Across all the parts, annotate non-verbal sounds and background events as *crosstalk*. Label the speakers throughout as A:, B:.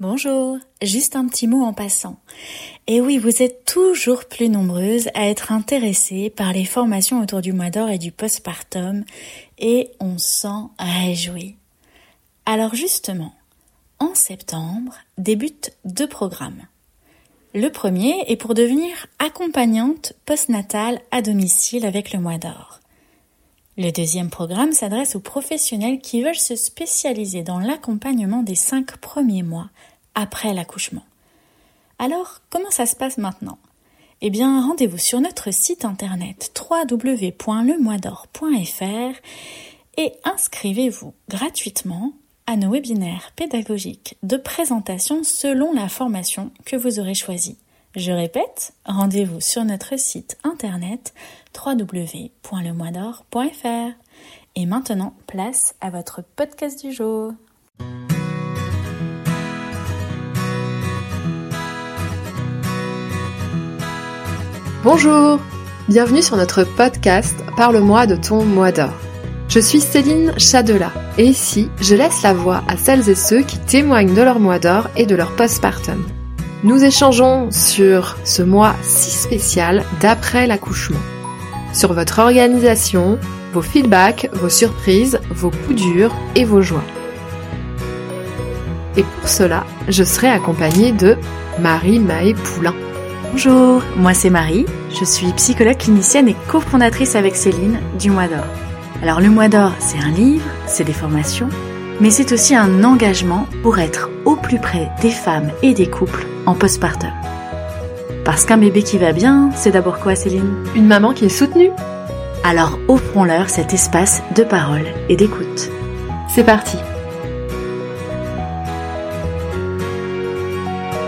A: Bonjour, juste un petit mot en passant. Et oui, vous êtes toujours plus nombreuses à être intéressées par les formations autour du mois d'or et du postpartum, et on s'en réjouit. Alors justement, en septembre débutent deux programmes. Le premier est pour devenir accompagnante postnatale à domicile avec le mois d'or. Le deuxième programme s'adresse aux professionnels qui veulent se spécialiser dans l'accompagnement des cinq premiers mois après l'accouchement. Alors, comment ça se passe maintenant? Eh bien, rendez-vous sur notre site internet www.lemoisdor.fr et inscrivez-vous gratuitement à nos webinaires pédagogiques de présentation selon la formation que vous aurez choisie. Je répète, rendez-vous sur notre site internet www.lemoisdor.fr. Et maintenant, place à votre podcast du jour.
B: Bonjour, bienvenue sur notre podcast Parle-moi de ton mois d'or. Je suis Céline Chadela et ici, je laisse la voix à celles et ceux qui témoignent de leur mois d'or et de leur postpartum. Nous échangeons sur ce mois si spécial d'après l'accouchement, sur votre organisation, vos feedbacks, vos surprises, vos coups durs et vos joies. Et pour cela, je serai accompagnée de Marie Maë Poulain.
A: Bonjour, moi c'est Marie, je suis psychologue clinicienne et cofondatrice avec Céline du Mois d'Or. Alors le Mois d'Or, c'est un livre, c'est des formations, mais c'est aussi un engagement pour être au plus près des femmes et des couples en postpartum. Parce qu'un bébé qui va bien, c'est d'abord quoi Céline?
B: Une maman qui est soutenue.
A: Alors offrons-leur cet espace de parole et d'écoute.
B: C'est parti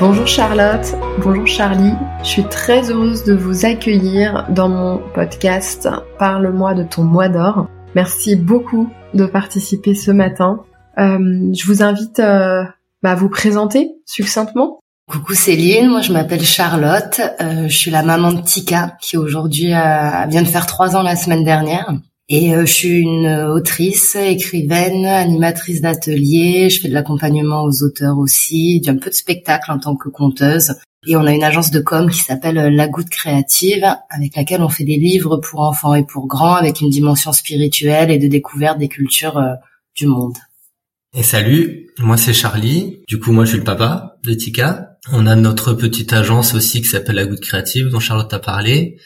B: Bonjour Charlotte, bonjour Charlie, je suis très heureuse de vous accueillir dans mon podcast Parle-moi de ton mois d'or. Merci beaucoup de participer ce matin. Euh, je vous invite euh, à vous présenter succinctement.
C: Coucou Céline, moi je m'appelle Charlotte, euh, je suis la maman de Tika qui aujourd'hui vient de faire trois ans la semaine dernière. Et euh, je suis une autrice, écrivaine, animatrice d'atelier. Je fais de l'accompagnement aux auteurs aussi, un peu de spectacle en tant que conteuse. Et on a une agence de com qui s'appelle euh, La Goutte Créative, avec laquelle on fait des livres pour enfants et pour grands, avec une dimension spirituelle et de découverte des cultures euh, du monde.
D: Et salut, moi c'est Charlie. Du coup, moi je suis le papa de Tika. On a notre petite agence aussi qui s'appelle La Goutte Créative, dont Charlotte a parlé.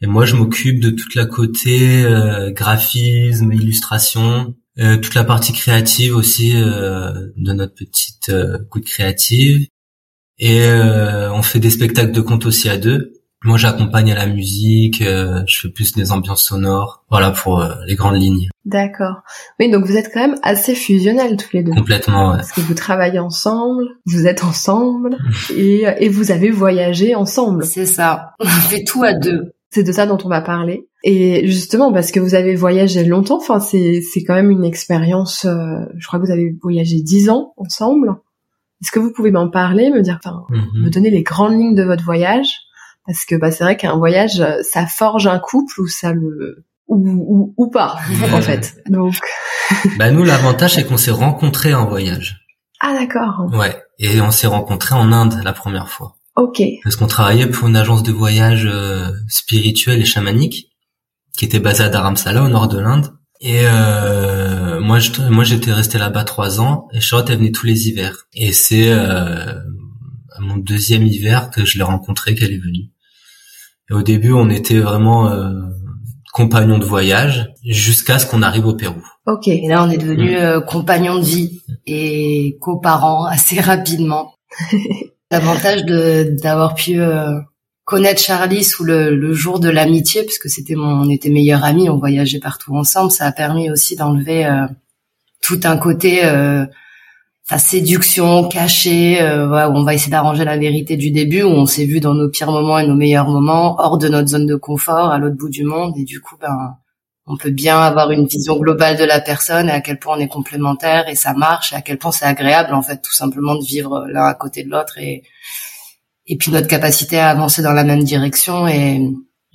D: Et moi, je m'occupe de toute la côté euh, graphisme, illustration, euh, toute la partie créative aussi euh, de notre petite Goutte Créative. Et on fait des spectacles de contes aussi à deux. Moi, j'accompagne à la musique, euh, je fais plus des ambiances sonores, voilà pour euh, les grandes lignes.
B: D'accord. Oui, donc vous êtes quand même assez fusionnels tous les deux.
D: Complètement, ouais.
B: Parce que vous travaillez ensemble, vous êtes ensemble *laughs* et, et vous avez voyagé ensemble.
C: C'est ça. On fait tout à deux.
B: C'est de ça dont on va parler. Et justement, parce que vous avez voyagé longtemps, enfin c'est c'est quand même une expérience. Euh, je crois que vous avez voyagé dix ans ensemble. Est-ce que vous pouvez m'en parler, me dire, enfin, mhm. me donner les grandes lignes de votre voyage? Parce que bah, c'est vrai qu'un voyage, ça forge un couple ou ça le ou, ou, ou pas en fait. Donc *laughs*
D: bah nous l'avantage c'est qu'on s'est rencontrés en voyage.
B: Ah d'accord.
D: Ouais, et on s'est rencontrés en Inde la première fois.
B: OK.
D: Parce qu'on travaillait pour une agence de voyage euh, spirituel et chamanique qui était basée à Dharamsala au nord de l'Inde. Et euh, moi, je, moi, j'étais resté là-bas trois ans et Charlotte elle venait tous les hivers. Et c'est euh, à mon deuxième hiver que je l'ai rencontrée qu'elle est venue. Et au début, on était vraiment euh, compagnons de voyage jusqu'à ce qu'on arrive au Pérou.
C: Ok. Et là, on est devenus mm. euh, compagnons de vie et coparents assez rapidement. *laughs* L'avantage d'avoir pu euh, connaître Charlie sous le, le jour de l'amitié, puisque c'était mon, on était meilleurs amis, on voyageait partout ensemble, ça a permis aussi d'enlever tout un côté sa séduction cachée, euh, où on va essayer d'arranger la vérité du début, où on s'est vu dans nos pires moments et nos meilleurs moments, hors de notre zone de confort, à l'autre bout du monde, et du coup, ben, on peut bien avoir une vision globale de la personne et à quel point on est complémentaire et ça marche, et à quel point c'est agréable, en fait, tout simplement de vivre l'un à côté de l'autre et et puis notre capacité à avancer dans la même direction et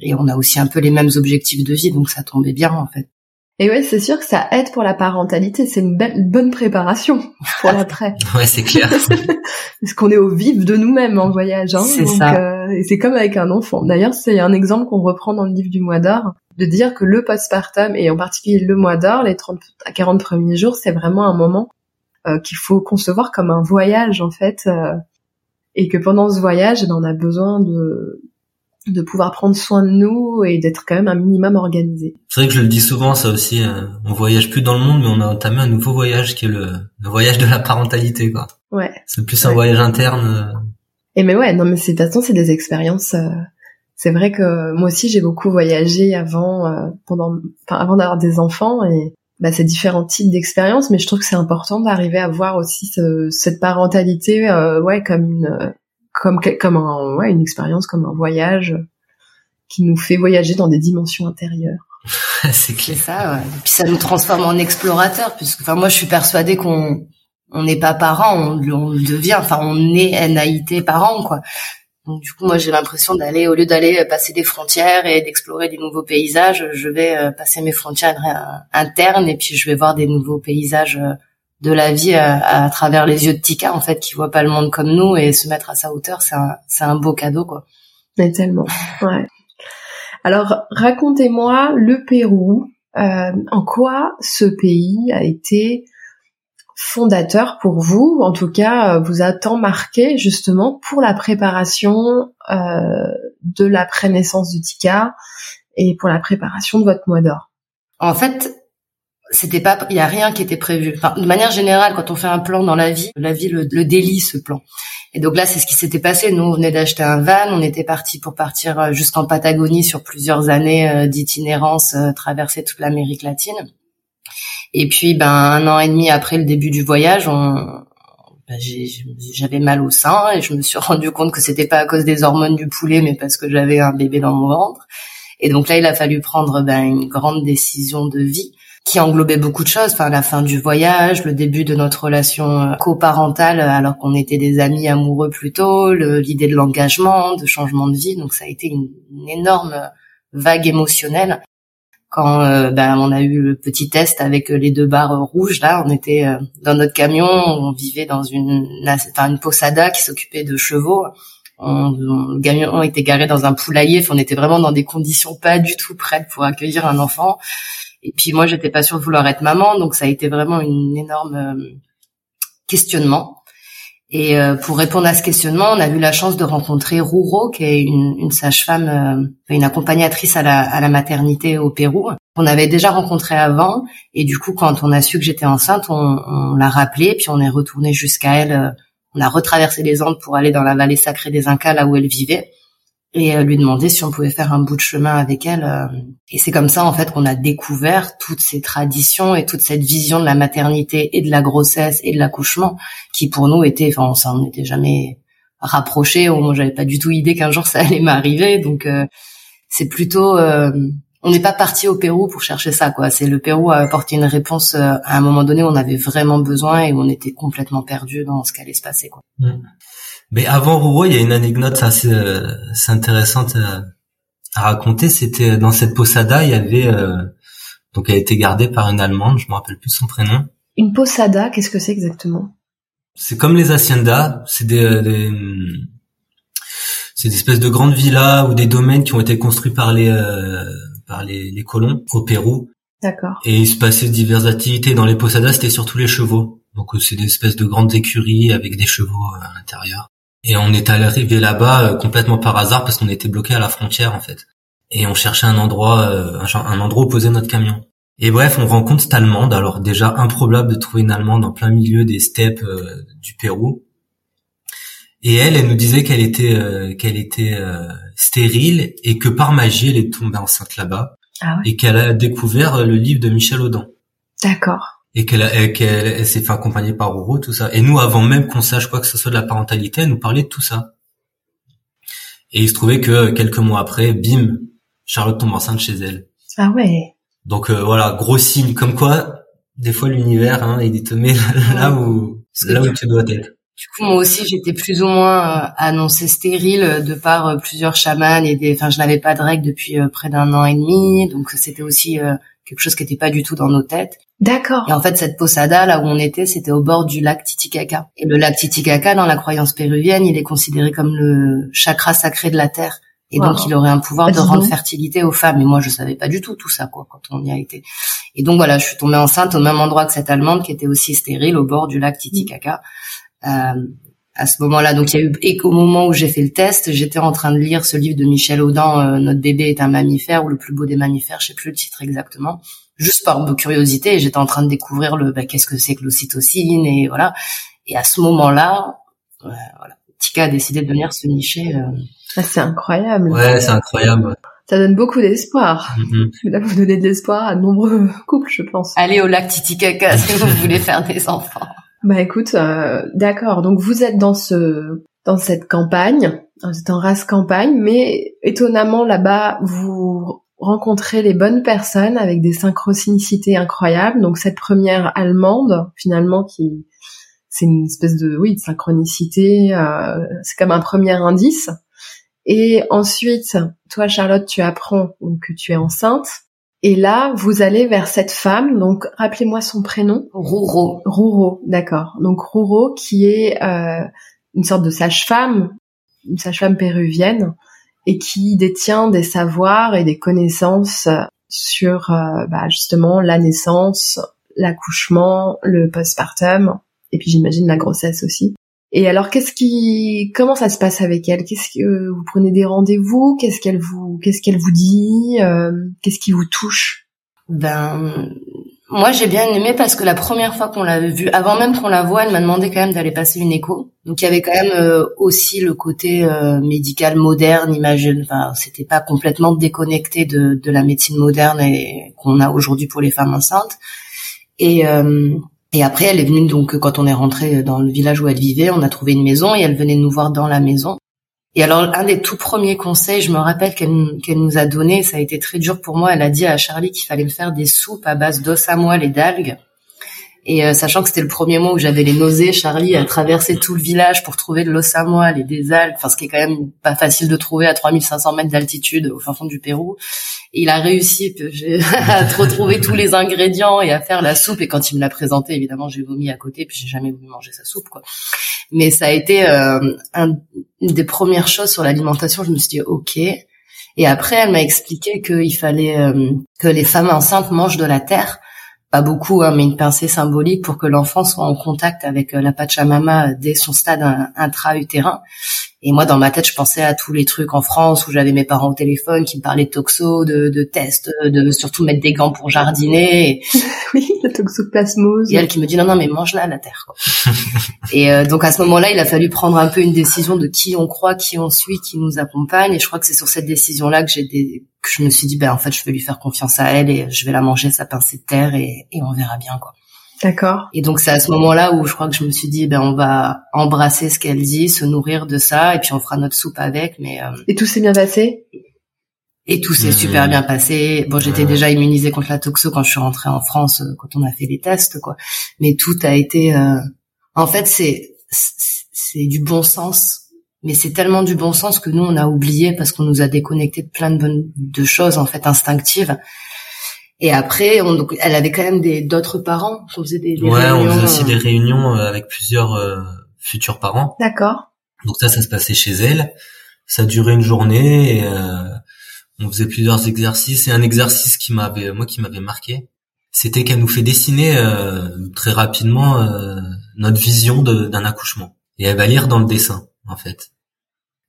C: et on a aussi un peu les mêmes objectifs de vie, donc ça tombait bien, en fait.
B: Et ouais, c'est sûr que ça aide pour la parentalité. C'est une, belle, bonne préparation pour l'après. *laughs*
D: ouais, c'est clair. *laughs*
B: Parce qu'on est au vif de nous-mêmes en voyage. Hein,
C: c'est ça.
B: Euh, et c'est comme avec un enfant. D'ailleurs, c'est un exemple qu'on reprend dans le livre du mois d'or, de dire que le postpartum, et en particulier le mois d'or, les 30 à 40 premiers jours, c'est vraiment un moment euh, qu'il faut concevoir comme un voyage, en fait. Euh, et que pendant ce voyage, eh ben, on a besoin de de pouvoir prendre soin de nous et d'être quand même un minimum organisé.
D: C'est vrai que je le dis souvent, ça aussi. Euh, on voyage plus dans le monde, mais on a entamé un nouveau voyage qui est le, le voyage de la parentalité, quoi.
B: Ouais.
D: C'est plus un voyage interne. Euh.
B: Et mais ouais, non, mais c'est de toute façon, c'est des expériences. Euh, c'est vrai que moi aussi, j'ai beaucoup voyagé avant, pendant, enfin, avant d'avoir des enfants et bah, c'est différents types d'expériences, mais je trouve que c'est important d'arriver à voir aussi ce, cette parentalité, ouais, comme une comme comme un, ouais, une expérience, comme un voyage qui nous fait voyager dans des dimensions intérieures. *laughs*
D: c'est clair.
C: ça, ouais. Et puis ça nous transforme en explorateur, puisque enfin moi je suis persuadée qu'on on n'est pas parent, on, on le devient, enfin on est NAIT parent quoi. Donc du coup moi j'ai l'impression d'aller au lieu d'aller passer des frontières et d'explorer des nouveaux paysages, je vais euh, passer mes frontières internes et puis je vais voir des nouveaux paysages euh, de la vie à, travers les yeux de Tika en fait qui voit pas le monde comme nous et se mettre à sa hauteur c'est un c'est un beau cadeau quoi.
B: Mais tellement ouais. Alors racontez-moi le Pérou euh, en quoi ce pays a été fondateur pour vous. En tout cas vous a tant marqué justement pour la préparation euh, de la prénaissance de Tika et pour la préparation de votre mois d'or
C: en fait c'était pas, il y a rien qui était prévu. Enfin, de manière générale, quand on fait un plan dans la vie, la vie le, le délie ce plan. Et donc là, c'est ce qui s'était passé. Nous, on venait d'acheter un van, on était parti pour partir euh, jusqu'en Patagonie sur plusieurs années euh, d'itinérance, euh, traverser toute l'Amérique latine. Et puis, ben, un an et demi après le début du voyage, on, ben, j'avais mal au sein et je me suis *laughs* rendu compte que c'était pas à cause des hormones du poulet, mais parce que j'avais un bébé dans mon ventre. Et donc là, il a fallu prendre ben, une grande décision de vie qui englobait beaucoup de choses, enfin la fin du voyage, le début de notre relation euh, coparentale alors qu'on était des amis amoureux plus tôt, l'idée de l'engagement, de changement de vie, donc ça a été une, énorme vague émotionnelle. Quand euh, ben, on a eu le petit test avec les deux barres rouges, là, on était euh, dans notre camion, on vivait dans une, enfin, une posada qui s'occupait de chevaux. On, le camion était garé dans un poulailler, on était vraiment dans des conditions pas du tout prêtes pour accueillir un enfant. Et puis moi, j'étais pas sûre de vouloir être maman, donc ça a été vraiment une énorme euh, questionnement. Et euh, pour répondre à ce questionnement, on a eu la chance de rencontrer Ruro, qui est une, une sage-femme, euh, une accompagnatrice à la, à la maternité au Pérou. On avait déjà rencontré avant, et du coup, quand on a su que j'étais enceinte, on, on l'a rappelé, puis on est retourné jusqu'à elle. On a retraversé les Andes pour aller dans la vallée sacrée des Incas, là où elle vivait et euh, lui demander si on pouvait faire un bout de chemin avec elle. Euh. Et c'est comme ça en fait qu'on a découvert toutes ces traditions et toute cette vision de la maternité et de la grossesse et de l'accouchement qui pour nous était, enfin on s'en était jamais rapproché. Moi j'avais pas du tout idée qu'un jour ça *laughs* allait m'arriver. Donc euh, c'est plutôt on n'est pas parti au Pérou pour chercher ça, quoi. C'est le Pérou a apporté une réponse à un moment donné où on avait vraiment besoin et où on était complètement perdu dans ce qu'allait se passer, quoi. Mmh.
D: Mais avant Rouro, il y a une anecdote assez, euh, intéressante euh, à, raconter. C'était euh, dans cette posada, il y avait donc elle a été gardée par une allemande, je me rappelle plus son prénom.
B: Une posada, qu'est-ce que c'est exactement?
D: C'est comme les haciendas, c'est des, des c'est des espèces de grandes villas ou des domaines qui ont été construits par les par les, les colons au Pérou.
B: D'accord.
D: Et il se passait diverses activités dans les posadas, c'était surtout les chevaux. Donc c'est des espèces de grandes écuries avec des chevaux à l'intérieur. Et on est arrivé là-bas euh, complètement par hasard parce qu'on était bloqué à la frontière en fait. Et on cherchait un endroit, euh, un, endroit où poser notre camion. Et bref, on rencontre cette Allemande. Alors déjà improbable de trouver une Allemande en plein milieu des steppes euh, du Pérou. Et elle, elle nous disait qu'elle était, qu'elle était stérile et que par magie, elle est tombée enceinte là-bas.
B: Ah
D: et qu'elle a découvert le livre de Michel Audin.
B: D'accord
D: et qu'elle qu'elle s'est fait accompagner par Roro, tout ça. Et nous, avant même qu'on sache quoi que ce soit de la parentalité, elle nous parlait de tout ça. Et il se trouvait que quelques mois après, bim, Charlotte tombe enceinte chez elle.
B: Ah ouais.
D: Donc euh, voilà, gros signe, comme quoi, des fois l'univers, hein, il te met là où là où tu dois être.
C: Du coup, moi aussi, j'étais plus ou moins euh, annoncée stérile de par euh, plusieurs chamans et des. Enfin, je n'avais pas de règles depuis près d'un an et demi, donc c'était aussi quelque chose qui n'était pas du tout dans nos têtes.
B: D'accord.
C: Et en fait, cette posada, là où on était, c'était au bord du lac Titicaca. Et le lac Titicaca, dans la croyance péruvienne, il est considéré comme le chakra sacré de la terre. Et donc, il aurait un pouvoir
B: Ah,
C: de rendre fertilité aux femmes. Et moi, je savais pas du tout tout ça, quoi, quand on y a été. Et donc, voilà, je suis tombée enceinte au même endroit que cette Allemande qui était aussi stérile, au bord du lac Titicaca. Euh, à ce moment-là, donc il y a eu et qu'au moment où j'ai fait le test, j'étais en train de lire ce livre de Michel Audin, euh, Notre bébé est un mammifère ou le plus beau des mammifères, je sais plus le titre exactement, juste par curiosité. Et j'étais en train de découvrir le bah, qu'est-ce que c'est que l'ocytocine et voilà. Et à ce moment-là, euh, voilà, Tika a décidé de venir se nicher. euh,
B: Ah, c'est incroyable.
D: Ouais, c'est incroyable.
B: Ça donne beaucoup d'espoir.
D: Mhm.
B: Là, vous donnez de l'espoir à de nombreux couples, je pense.
C: Allez au lac Titicaca *laughs* si vous voulez faire des enfants.
B: Bah écoute, euh, d'accord. Donc vous êtes dans ce dans cette campagne, vous êtes en race campagne, mais étonnamment là-bas vous rencontrez les bonnes personnes avec des synchronicités incroyables. Donc cette première allemande finalement qui c'est une espèce de oui de synchronicité, euh, c'est comme un premier indice. Et ensuite, toi Charlotte, tu apprends que tu es enceinte. Et là, vous allez vers cette femme. Donc rappelez-moi son prénom.
C: Rouro.
B: Rouro, d'accord. Donc Rouro qui est euh, une sorte de sage-femme, une sage-femme péruvienne, et qui détient des savoirs et des connaissances sur euh, bah, justement la naissance, l'accouchement, le postpartum, et puis j'imagine la grossesse aussi. Et alors, qu'est-ce qui, comment ça se passe avec elle? Qu'est-ce que vous prenez des rendez-vous? Qu'est-ce qu'elle vous, qu'est-ce qu'elle vous dit? Euh, Qu'est-ce qui vous touche?
C: Ben, moi j'ai bien aimé parce que la première fois qu'on l'avait vue, avant même qu'on la voie, elle m'a demandé quand même d'aller passer une écho. Donc il y avait quand même euh, aussi le côté euh, médical moderne, imagine. Enfin, c'était pas complètement déconnecté de, de la médecine moderne qu'on a aujourd'hui pour les femmes enceintes. Et euh, et après, elle est venue donc quand on est rentré dans le village où elle vivait, on a trouvé une maison et elle venait nous voir dans la maison. Et alors, un des tout premiers conseils, je me rappelle qu'elle nous a donné, ça a été très dur pour moi. Elle a dit à Charlie qu'il fallait me faire des soupes à base d'os à moelle et d'algues. Et euh, sachant que c'était le premier mois où j'avais les nausées, Charlie a traversé tout le village pour trouver de l'os à moelle et des algues, enfin ce qui est quand même pas facile de trouver à 3500 mètres d'altitude au fin fond du Pérou. Il a réussi *laughs* à retrouver tous les ingrédients et à faire la soupe. Et quand il me l'a présenté, évidemment, j'ai vomi à côté, puis j'ai jamais voulu manger sa soupe, quoi. Mais ça a été euh, un- une des premières choses sur l'alimentation. Je me suis dit, ok. Et après, elle m'a expliqué qu'il fallait euh, que les femmes enceintes mangent de la terre, pas beaucoup, hein, mais une pincée symbolique pour que l'enfant soit en contact avec euh, la Pachamama dès son stade in- intra-utérin. Et moi, dans ma tête, je pensais à tous les trucs en France où j'avais mes parents au téléphone qui me parlaient de toxo, de, de tests, de surtout mettre des gants pour jardiner. *laughs*
B: Oui, la toxoplasmose.
C: et elle qui me dit non non mais mange-la la terre. Quoi. *laughs* et euh, donc à ce moment-là, il a fallu prendre un peu une décision de qui on croit, qui on suit, qui nous accompagne. Et je crois que c'est sur cette décision-là que j'ai des... que je me suis dit ben en fait je vais lui faire confiance à elle et je vais la manger sa pincée de terre et, et on verra bien quoi.
B: D'accord.
C: Et donc c'est à ce moment-là où je crois que je me suis dit ben on va embrasser ce qu'elle dit, se nourrir de ça et puis on fera notre soupe avec. Mais euh,
B: Et tout s'est bien passé?
C: et tout s'est
D: Mmh.
C: super bien passé. Bon, j'étais
D: Ouais.
C: déjà immunisée contre la toxo quand je suis rentrée en France, euh, quand on a fait les tests, quoi. Mais tout a été. euh, En fait, c'est c'est c'est du bon sens, mais c'est tellement du bon sens que nous on a oublié parce qu'on nous a déconnecté de plein de bonnes de choses en fait instinctives. Et après, on, donc, elle avait quand même des d'autres parents. On faisait des, des
D: Ouais, on faisait aussi
C: euh,
D: des réunions euh, avec plusieurs euh, futurs parents.
B: D'accord.
D: Donc ça, ça se passait chez elle. Ça durait une journée. Et, euh, on faisait plusieurs exercices. Et un exercice qui m'avait, moi, qui m'avait marqué, c'était qu'elle nous fait dessiner euh, très rapidement euh, notre vision de- d'un accouchement. Et elle va lire dans le dessin, en fait.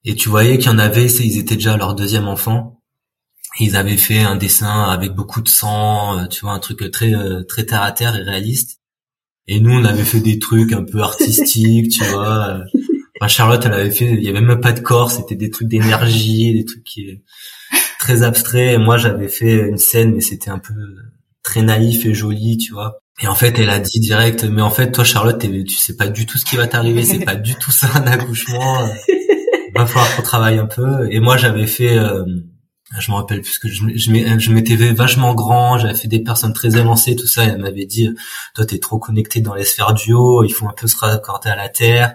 D: Et tu voyais qu'il y en avait, c'est- ils étaient déjà leur deuxième enfant. Ils avaient fait un dessin avec beaucoup de sang, euh, tu vois, un truc très euh, très terre à terre et réaliste. Et nous, on avait fait des trucs un peu artistiques, tu vois. euh, Enfin, Charlotte, elle avait fait, il y avait même pas de corps, c'était des trucs d'énergie, des trucs qui très abstraits. Et moi, j'avais fait une scène, mais c'était un peu très naïf et joli, tu vois. Et en fait, elle a dit direct, mais en fait, toi, Charlotte, tu sais pas du tout ce qui va t'arriver, c'est pas du tout ça un accouchement. Va falloir qu'on travaille un peu. Et moi, j'avais fait, euh, je me rappelle plus que je, je, m'ai- je m'étais vachement grand, j'avais fait des personnes très élancées, tout ça. Et elle m'avait dit, toi, t'es trop connecté dans les sphères du haut, il faut un peu se raccorder à la terre.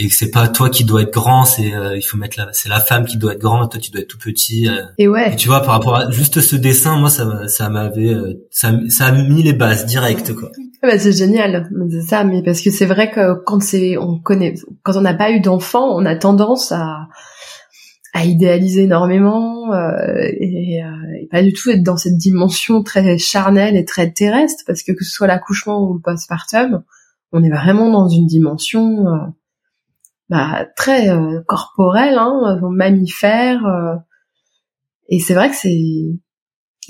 D: et que c'est pas toi qui dois être grand, c'est euh, il faut mettre la c'est la femme qui doit être grande, toi tu dois être tout petit. Euh.
B: Et ouais.
D: tu vois par rapport à juste ce dessin, moi ça ça m'avait euh, ça ça a mis les bases directes quoi.
B: Bah, c'est génial, c'est ça, mais parce que c'est vrai que quand c'est on connaît quand on n'a pas eu d'enfant, on a tendance à à idéaliser énormément et, et, pas du tout être dans cette dimension très charnelle et très terrestre parce que que ce soit l'accouchement ou le postpartum, on est vraiment dans une dimension bah, très euh, corporel, hein, mammifère. Euh, et c'est vrai que c'est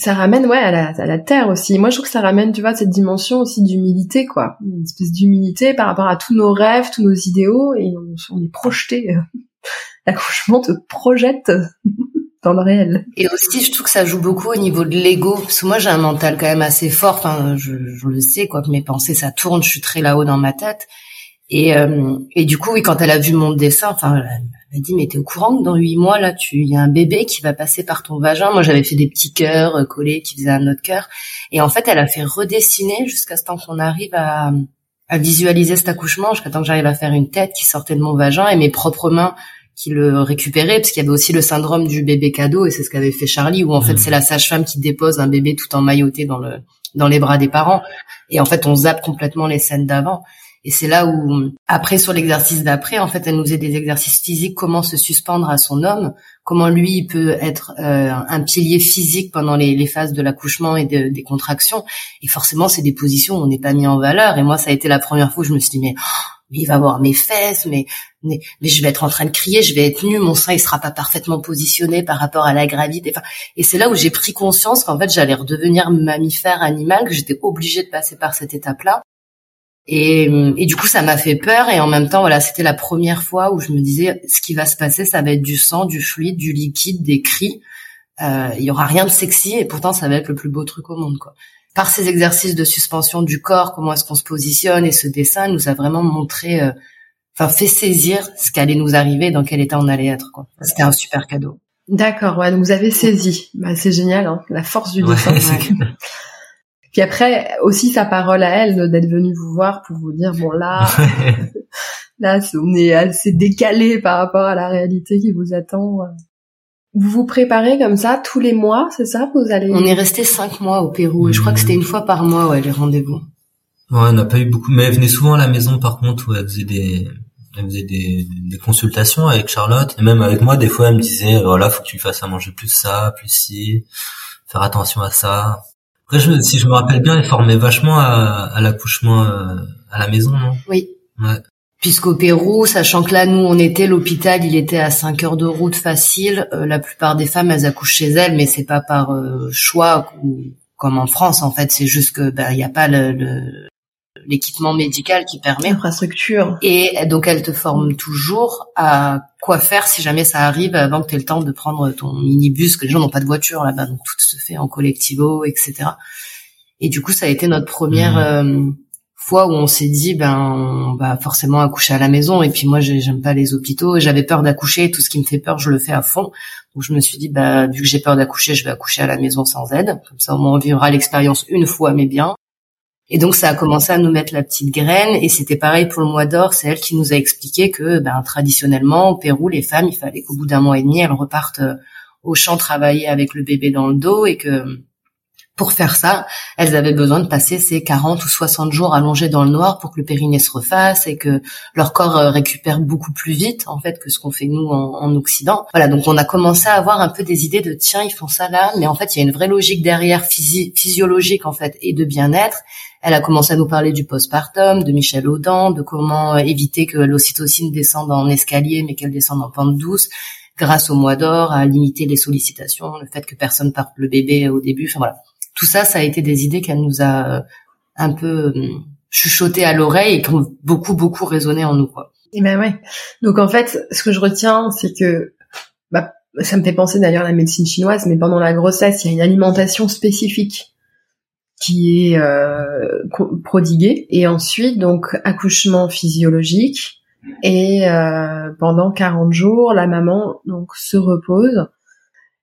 B: ça ramène ouais à la, à la terre aussi. Moi, je trouve que ça ramène, tu vois, cette dimension aussi d'humilité, quoi, une espèce d'humilité par rapport à tous nos rêves, tous nos idéaux, et on, est projeté. L'accouchement te projette dans le réel.
C: Et aussi, je trouve que ça joue beaucoup au niveau de l'ego, parce que moi, j'ai un mental quand même assez fort. Enfin, je, je le sais, quoi, que mes pensées ça tourne, je suis très là-haut dans ma tête. Et, euh, et du coup, oui, quand elle a vu mon dessin, enfin, elle m'a dit, mais t'es au courant que dans huit mois, là, tu, il y a un bébé qui va passer par ton vagin. Moi, j'avais fait des petits cœurs euh, collés qui faisaient un autre cœur. Et en fait, elle a fait redessiner jusqu'à ce temps qu'on arrive à, à visualiser cet accouchement, jusqu'à temps que j'arrive à faire une tête qui sortait de mon vagin et mes propres mains qui le récupéraient, parce qu'il y avait aussi le syndrome du bébé cadeau, et c'est ce qu'avait fait Charlie, où en fait, mmh. c'est la sage-femme qui dépose un bébé tout emmailloté dans le, dans les bras des parents. Et en fait, on zappe complètement les scènes d'avant. Et c'est là où, après, sur l'exercice d'après, en fait, elle nous faisait des exercices physiques, comment se suspendre à son homme, comment lui il peut être euh, un pilier physique pendant les, les phases de l'accouchement et des contractions. Et forcément, c'est des positions où on n'est pas mis en valeur. Et moi, ça a été la première fois où je me suis dit, mais, oh, il va voir mes fesses, mais, mais, je vais être en train de crier, je vais être nue, mon sein il sera pas parfaitement positionné par rapport à la gravité. Enfin, et c'est là où j'ai pris conscience qu'en fait j'allais redevenir mammifère animal, que j'étais obligée de passer par cette étape-là et, et, du coup, ça m'a fait peur. Et en même temps, voilà, c'était la première fois où je me disais, ce qui va se passer, ça va être du sang, du fluide, du liquide, des cris. Euh, il y aura rien de sexy, et pourtant, ça va être le plus beau truc au monde, quoi. Par ces exercices de suspension du corps, comment est-ce qu'on se positionne, et ce dessin nous a vraiment montré, euh, enfin, fait saisir ce qui allait nous arriver, dans quel état on allait être, quoi. C'était un super cadeau.
B: D'accord, ouais, donc vous avez saisi. Bah, c'est génial, hein, la force du dessin. *laughs* Puis après, aussi sa parole à elle d'être venue vous voir pour vous dire bon là, *laughs* là on est assez décalé par rapport à la réalité qui vous attend. Vous vous préparez comme ça tous les mois, c'est ça Vous allez
C: On est resté cinq mois au Pérou et je crois que c'était une fois par mois ouais les rendez-vous.
D: Ouais, on n'a pas eu beaucoup, mais elle venait souvent à la maison par contre où elle faisait des elle faisait des, des consultations avec Charlotte et même avec moi des fois elle me disait voilà faut que tu fasses à manger plus ça, plus ci, faire attention à ça. Après, je, si je me rappelle bien, elle formait vachement à, à l'accouchement euh, à la maison, non?
C: Oui.
D: Ouais.
C: Puisqu'au Pérou, sachant que là, nous, on était, l'hôpital, il était à 5 heures de route facile. Euh, la plupart des femmes, elles accouchent chez elles, mais c'est pas par euh, choix ou comme en France, en fait. C'est juste que ben il n'y a pas le, le, l'équipement médical qui permet.
B: L'infrastructure.
C: Et donc elle te forme toujours à quoi faire si jamais ça arrive avant que tu aies le temps de prendre ton minibus, que les gens n'ont pas de voiture là-bas, donc tout se fait en collectivo, etc. Et du coup, ça a été notre première mmh. euh, fois où on s'est dit, ben, on va forcément accoucher à la maison. Et puis moi, j'aime pas les hôpitaux j'avais peur d'accoucher. Tout ce qui me fait peur, je le fais à fond. Donc je me suis dit, bah, vu que j'ai peur d'accoucher, je vais accoucher à la maison sans aide. Comme ça, au moins, on vivra l'expérience une fois, mais bien. Et donc ça a commencé à nous mettre la petite graine et c'était pareil pour le mois d'or, c'est elle qui nous a expliqué que ben, traditionnellement au Pérou les femmes il fallait qu'au bout d'un mois et demi elles repartent euh, au champ travailler avec le bébé dans le dos et que pour faire ça, elles avaient besoin de passer ces 40 ou 60 jours allongés dans le noir pour que le périnée se refasse et que leur corps euh, récupère beaucoup plus vite en fait que ce qu'on fait nous en, Occident. Voilà, donc on a commencé à avoir un peu des idées de tiens ils font ça là, mais en fait il y a une vraie logique derrière physiologique en fait et de bien-être. Elle a commencé à nous parler du postpartum, de Michel Audin, de comment euh, éviter que l'ocytocine descende en escalier mais qu'elle descende en pente douce grâce au mois d'or, à limiter les sollicitations, le fait que personne parte le bébé au début. Enfin voilà, tout ça, ça a été des idées qu'elle nous a euh, un peu euh, chuchoté à l'oreille et qui ont beaucoup, beaucoup résonné en nous, quoi.
B: Et ben ouais. Donc en fait, ce que je retiens, c'est que, bah, ça me fait penser d'ailleurs à la médecine chinoise, mais pendant la grossesse, il y a une alimentation spécifique qui est euh, prodiguée, et ensuite donc accouchement physiologique, et euh, pendant 40 jours, la maman donc se repose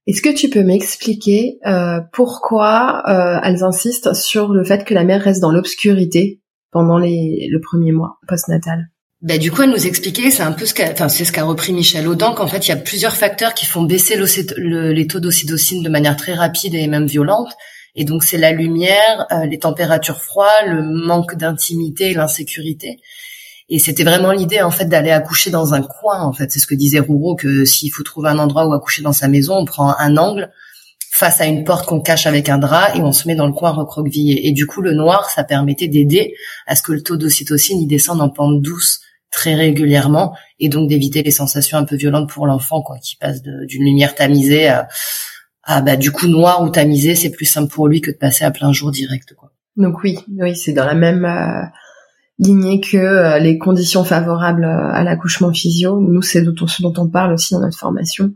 B: est-ce que tu peux m'expliquer euh, pourquoi euh, elles insistent sur le fait que la mère reste dans l'obscurité pendant les, le premier mois postnatal?
C: Bah, du coup, elle nous expliquait, c'est un peu ce qu'a, enfin, c'est ce qu'a repris Michel Audin, qu'en fait, il y a plusieurs facteurs qui font baisser le, les taux d'ocytocine de manière très rapide et même violente. Et donc, c'est la lumière, euh, les températures froides, le manque d'intimité, l'insécurité. Et c'était vraiment l'idée, en fait, d'aller accoucher dans un coin, en fait. C'est ce que disait Rouro, que s'il faut trouver un endroit où accoucher dans sa maison, on prend un angle face à une porte qu'on cache avec un drap et on se met dans le coin recroquevillé. Et du coup, le noir, ça permettait d'aider à ce que le taux d'ocytocine y descende en pente douce très régulièrement et donc d'éviter les sensations un peu violentes pour l'enfant, quoi, qui passe d'une lumière tamisée à, à, bah, du coup noir ou tamisé, c'est plus simple pour lui que de passer à plein jour direct, quoi.
B: Donc oui, oui, c'est dans la même euh, lignée que euh, les conditions favorables euh, à l'accouchement physio. Nous, c'est ce dont on parle aussi dans notre formation.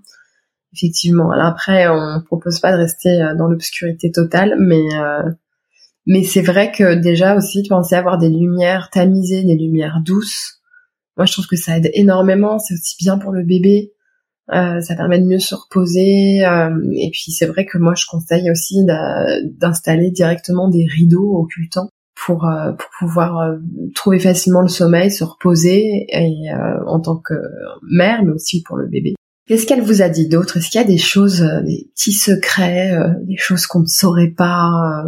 B: Effectivement. Après, on propose pas de rester euh, dans l'obscurité totale, mais mais c'est vrai que déjà aussi de penser à avoir des lumières tamisées, des lumières douces. Moi, je trouve que ça aide énormément. C'est aussi bien pour le bébé. Euh, ça permet de mieux se reposer. Euh, et puis c'est vrai que moi, je conseille aussi d'installer directement des rideaux occultants pour, euh, pour pouvoir trouver facilement le sommeil, se reposer et en tant que mère, mais aussi pour le bébé. Qu'est-ce qu'elle vous a dit d'autre? Est-ce qu'il y a des choses, des petits secrets, des choses qu'on ne saurait pas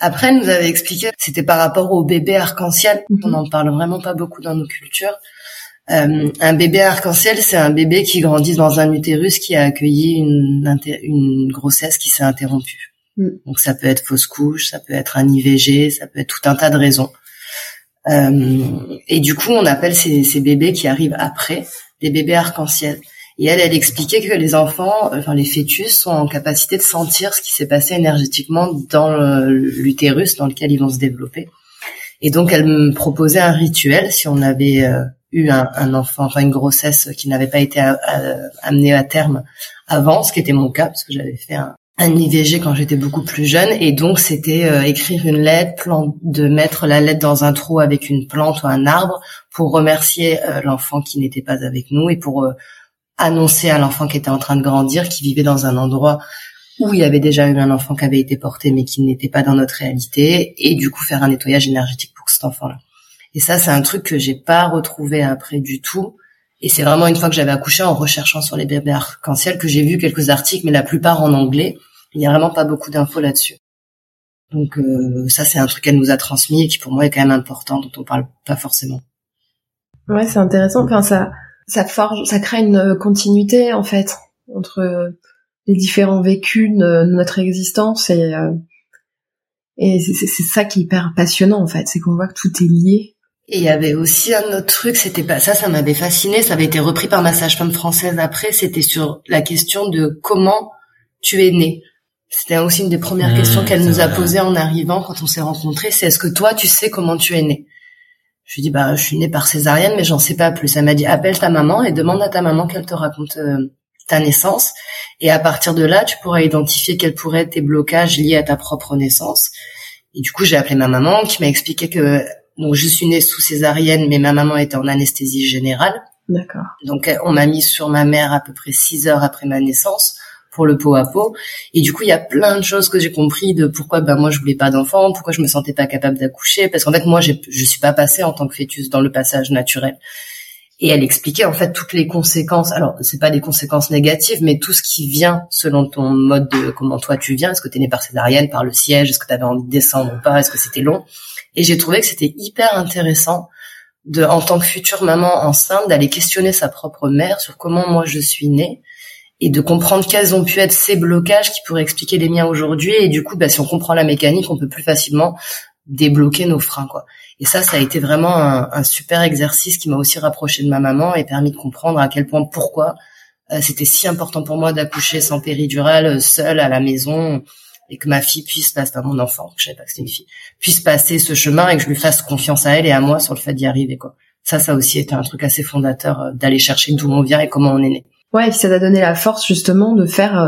C: Après, elle nous avait expliqué que c'était par rapport au bébé arc-en-ciel. Mhm. On n'en parle vraiment pas beaucoup dans nos cultures. Euh, un bébé arc-en-ciel, c'est un bébé qui grandit dans un utérus qui a accueilli une, une grossesse qui s'est interrompue. Mm. Donc ça peut être fausse couche, ça peut être un IVG, ça peut être tout un tas de raisons. Euh, et du coup, on appelle ces, ces bébés qui arrivent après des bébés arc-en-ciel. Et elle, elle expliquait que les enfants, enfin les fœtus, sont en capacité de sentir ce qui s'est passé énergétiquement dans l'utérus dans lequel ils vont se développer. Et donc, elle me proposait un rituel si on avait euh, eu un, un, enfant, enfin une grossesse qui n'avait pas été amenée à terme avant, ce qui était mon cas parce que j'avais fait un, un IVG quand j'étais beaucoup plus jeune et donc c'était euh, écrire une lettre, plan, de mettre la lettre dans un trou avec une plante ou un arbre pour remercier euh, l'enfant qui n'était pas avec nous et pour annoncer à l'enfant qui était en train de grandir, qui vivait dans un endroit où il y avait déjà eu un enfant qui avait été porté mais qui n'était pas dans notre réalité, et du coup faire un nettoyage énergétique pour cet enfant-là. Et ça, c'est un truc que j'ai pas retrouvé après du tout. Et c'est vraiment une fois que j'avais accouché en recherchant sur les bébés arc-en-ciel que j'ai vu quelques articles, mais la plupart en anglais. Il y a vraiment pas beaucoup d'infos là-dessus. Donc euh, ça, c'est un truc qu'elle nous a transmis et qui pour moi est quand même important, dont on parle pas forcément.
B: Ouais, c'est intéressant. Enfin, ça, ça forge, ça crée une continuité en fait entre les différents vécus de notre existence et euh, et c'est ça qui est hyper passionnant en fait, c'est qu'on voit que tout est lié.
C: Et il y avait aussi un autre truc, c'était pas ça, ça m'avait fasciné, ça avait été repris par ma sage-femme française après, c'était sur la question de comment tu es né. C'était aussi une des premières mmh, questions qu'elle nous a posées en arrivant quand on s'est rencontrés, c'est est-ce que toi tu sais comment tu es né je lui dis bah je suis née par césarienne mais j'en sais pas plus. Elle m'a dit appelle ta maman et demande à ta maman qu'elle te raconte euh, ta naissance et à partir de là tu pourras identifier quels pourraient être tes blocages liés à ta propre naissance. Et du coup j'ai appelé ma maman qui m'a expliqué que donc je suis née sous césarienne mais ma maman était en anesthésie générale.
B: D'accord.
C: Donc on m'a mis sur ma mère à peu près six heures après ma naissance pour le pot à pot. Et du coup, il y a plein de choses que j'ai compris de pourquoi ben moi je voulais pas d'enfant, pourquoi je me sentais pas capable d'accoucher, parce qu'en fait moi je suis pas passée en tant que fœtus dans le passage naturel. Et elle expliquait en fait toutes les conséquences. Alors c'est pas des conséquences négatives, mais tout ce qui vient selon ton mode de comment toi tu viens. Est-ce que t'es né par césarienne, par le siège, est-ce que t'avais envie de descendre ou pas, est-ce que c'était long? Et j'ai trouvé que c'était hyper intéressant de, en tant que future maman enceinte, d'aller questionner sa propre mère sur comment moi je suis née et de comprendre quels ont pu être ces blocages qui pourraient expliquer les miens aujourd'hui. Et du coup, bah, si on comprend la mécanique, on peut plus facilement débloquer nos freins, quoi. Et ça, ça a été vraiment un, super exercice qui m'a aussi rapproché de ma maman et permis de comprendre à quel point, pourquoi euh, c'était si important pour moi d'accoucher sans péridurale, seule à la maison, et que ma fille puisse passer, enfin mon enfant, je savais pas que c'était une fille, puisse passer ce chemin et que je lui fasse confiance à elle et à moi sur le fait d'y arriver, quoi. Ça, ça aussi été un truc assez fondateur euh, d'aller chercher d'où on vient et comment on est né.
B: Ouais, et puis ça t'a donné la force justement de faire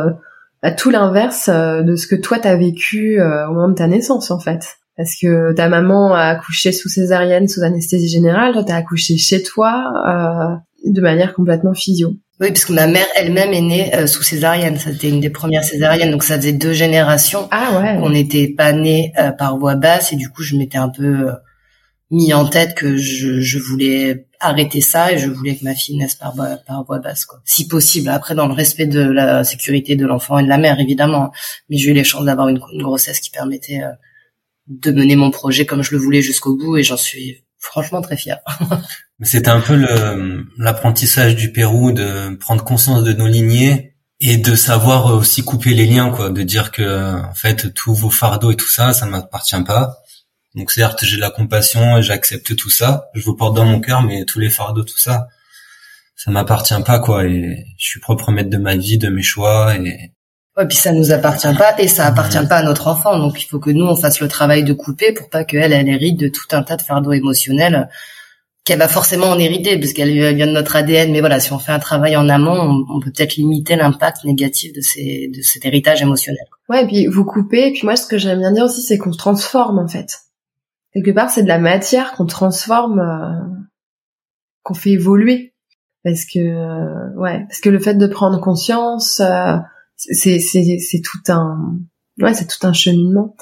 B: euh, tout l'inverse euh, de ce que toi t'as vécu euh, au moment de ta naissance en fait. Parce que ta maman a accouché sous césarienne, sous anesthésie générale, toi t'as accouché chez toi de manière complètement physio.
C: Oui, parce que ma mère elle-même est née sous césarienne. C'était une des premières césariennes, donc ça faisait deux générations.
B: Ah ouais.
C: On n'était pas nés par voie basse et du coup je m'étais un peu mis en tête que je, je, voulais arrêter ça et je voulais que ma fille naisse par, par voie basse, quoi. Si possible. Après, dans le respect de la sécurité de l'enfant et de la mère, évidemment. Mais j'ai eu les chances d'avoir une, grossesse qui permettait euh, de mener mon projet comme je le voulais jusqu'au bout et j'en suis franchement très fière. *laughs*
D: C'était un peu l'apprentissage du Pérou de prendre conscience de nos lignées et de savoir aussi couper les liens, quoi. De dire que, en fait, tous vos fardeaux et tout ça, ça m'appartient pas donc certes, j'ai la compassion et j'accepte tout ça. Je vous porte dans mon cœur, mais tous les fardeaux, tout ça, ça m'appartient pas quoi. Et je suis propre maître de ma vie, de mes choix. Et
C: ouais, puis ça nous appartient pas et ça appartient pas à notre enfant. Donc il faut que nous on fasse le travail de couper pour pas qu'elle elle hérite de tout un tas de fardeaux émotionnels qu'elle va forcément en hériter parce qu'elle vient de notre ADN. Mais voilà, si on fait un travail en amont, on, peut peut-être limiter l'impact négatif de, ces, de cet héritage émotionnel.
B: Ouais, et puis vous coupez. Et puis moi, ce que j'aime bien dire aussi, c'est qu'on se transforme en fait quelque part c'est de la matière qu'on transforme euh, qu'on fait évoluer. Parce que euh, ouais parce que le fait de prendre conscience euh, c'est c'est c'est tout un ouais c'est tout un cheminement.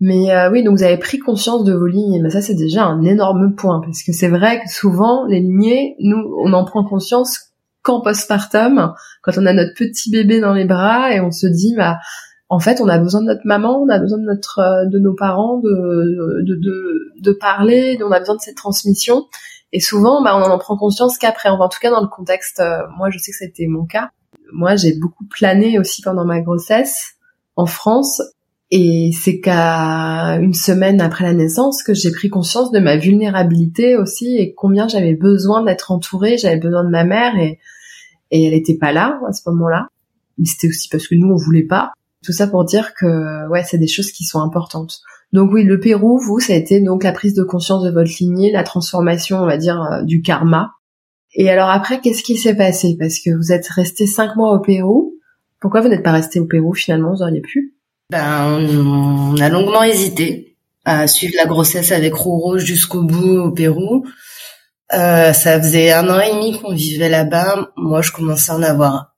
B: Mais oui donc vous avez pris conscience de vos lignes mais ça c'est déjà un énorme point parce que c'est vrai que souvent les lignées nous on en prend conscience qu'en postpartum quand on a notre petit bébé dans les bras et on se dit bah en fait, on a besoin de notre maman, on a besoin de notre, euh, de nos parents, de, de, de, de parler, on a besoin de cette transmission. Et souvent, bah, on en prend conscience qu'après. En tout cas, dans le contexte, euh, moi, je sais que c'était mon cas. Moi, j'ai beaucoup plané aussi pendant ma grossesse en France. Et c'est qu'à une semaine après la naissance que j'ai pris conscience de ma vulnérabilité aussi et combien j'avais besoin d'être entourée. J'avais besoin de ma mère et, et elle était pas là à ce moment-là. Mais c'était aussi parce que nous, on voulait pas. Tout ça pour dire que ouais, c'est des choses qui sont importantes. Donc oui, le Pérou, vous, ça a été donc la prise de conscience de votre lignée, la transformation, on va dire, euh, du karma. Et alors après, qu'est-ce qui s'est passé? Parce que vous êtes resté cinq mois au Pérou. Pourquoi vous n'êtes pas resté au Pérou finalement? Vous auriez pu?
C: Ben, on a longuement hésité à suivre la grossesse avec Roux jusqu'au bout au Pérou. Euh, ça faisait un an et demi qu'on vivait là-bas. Moi, je commençais à en avoir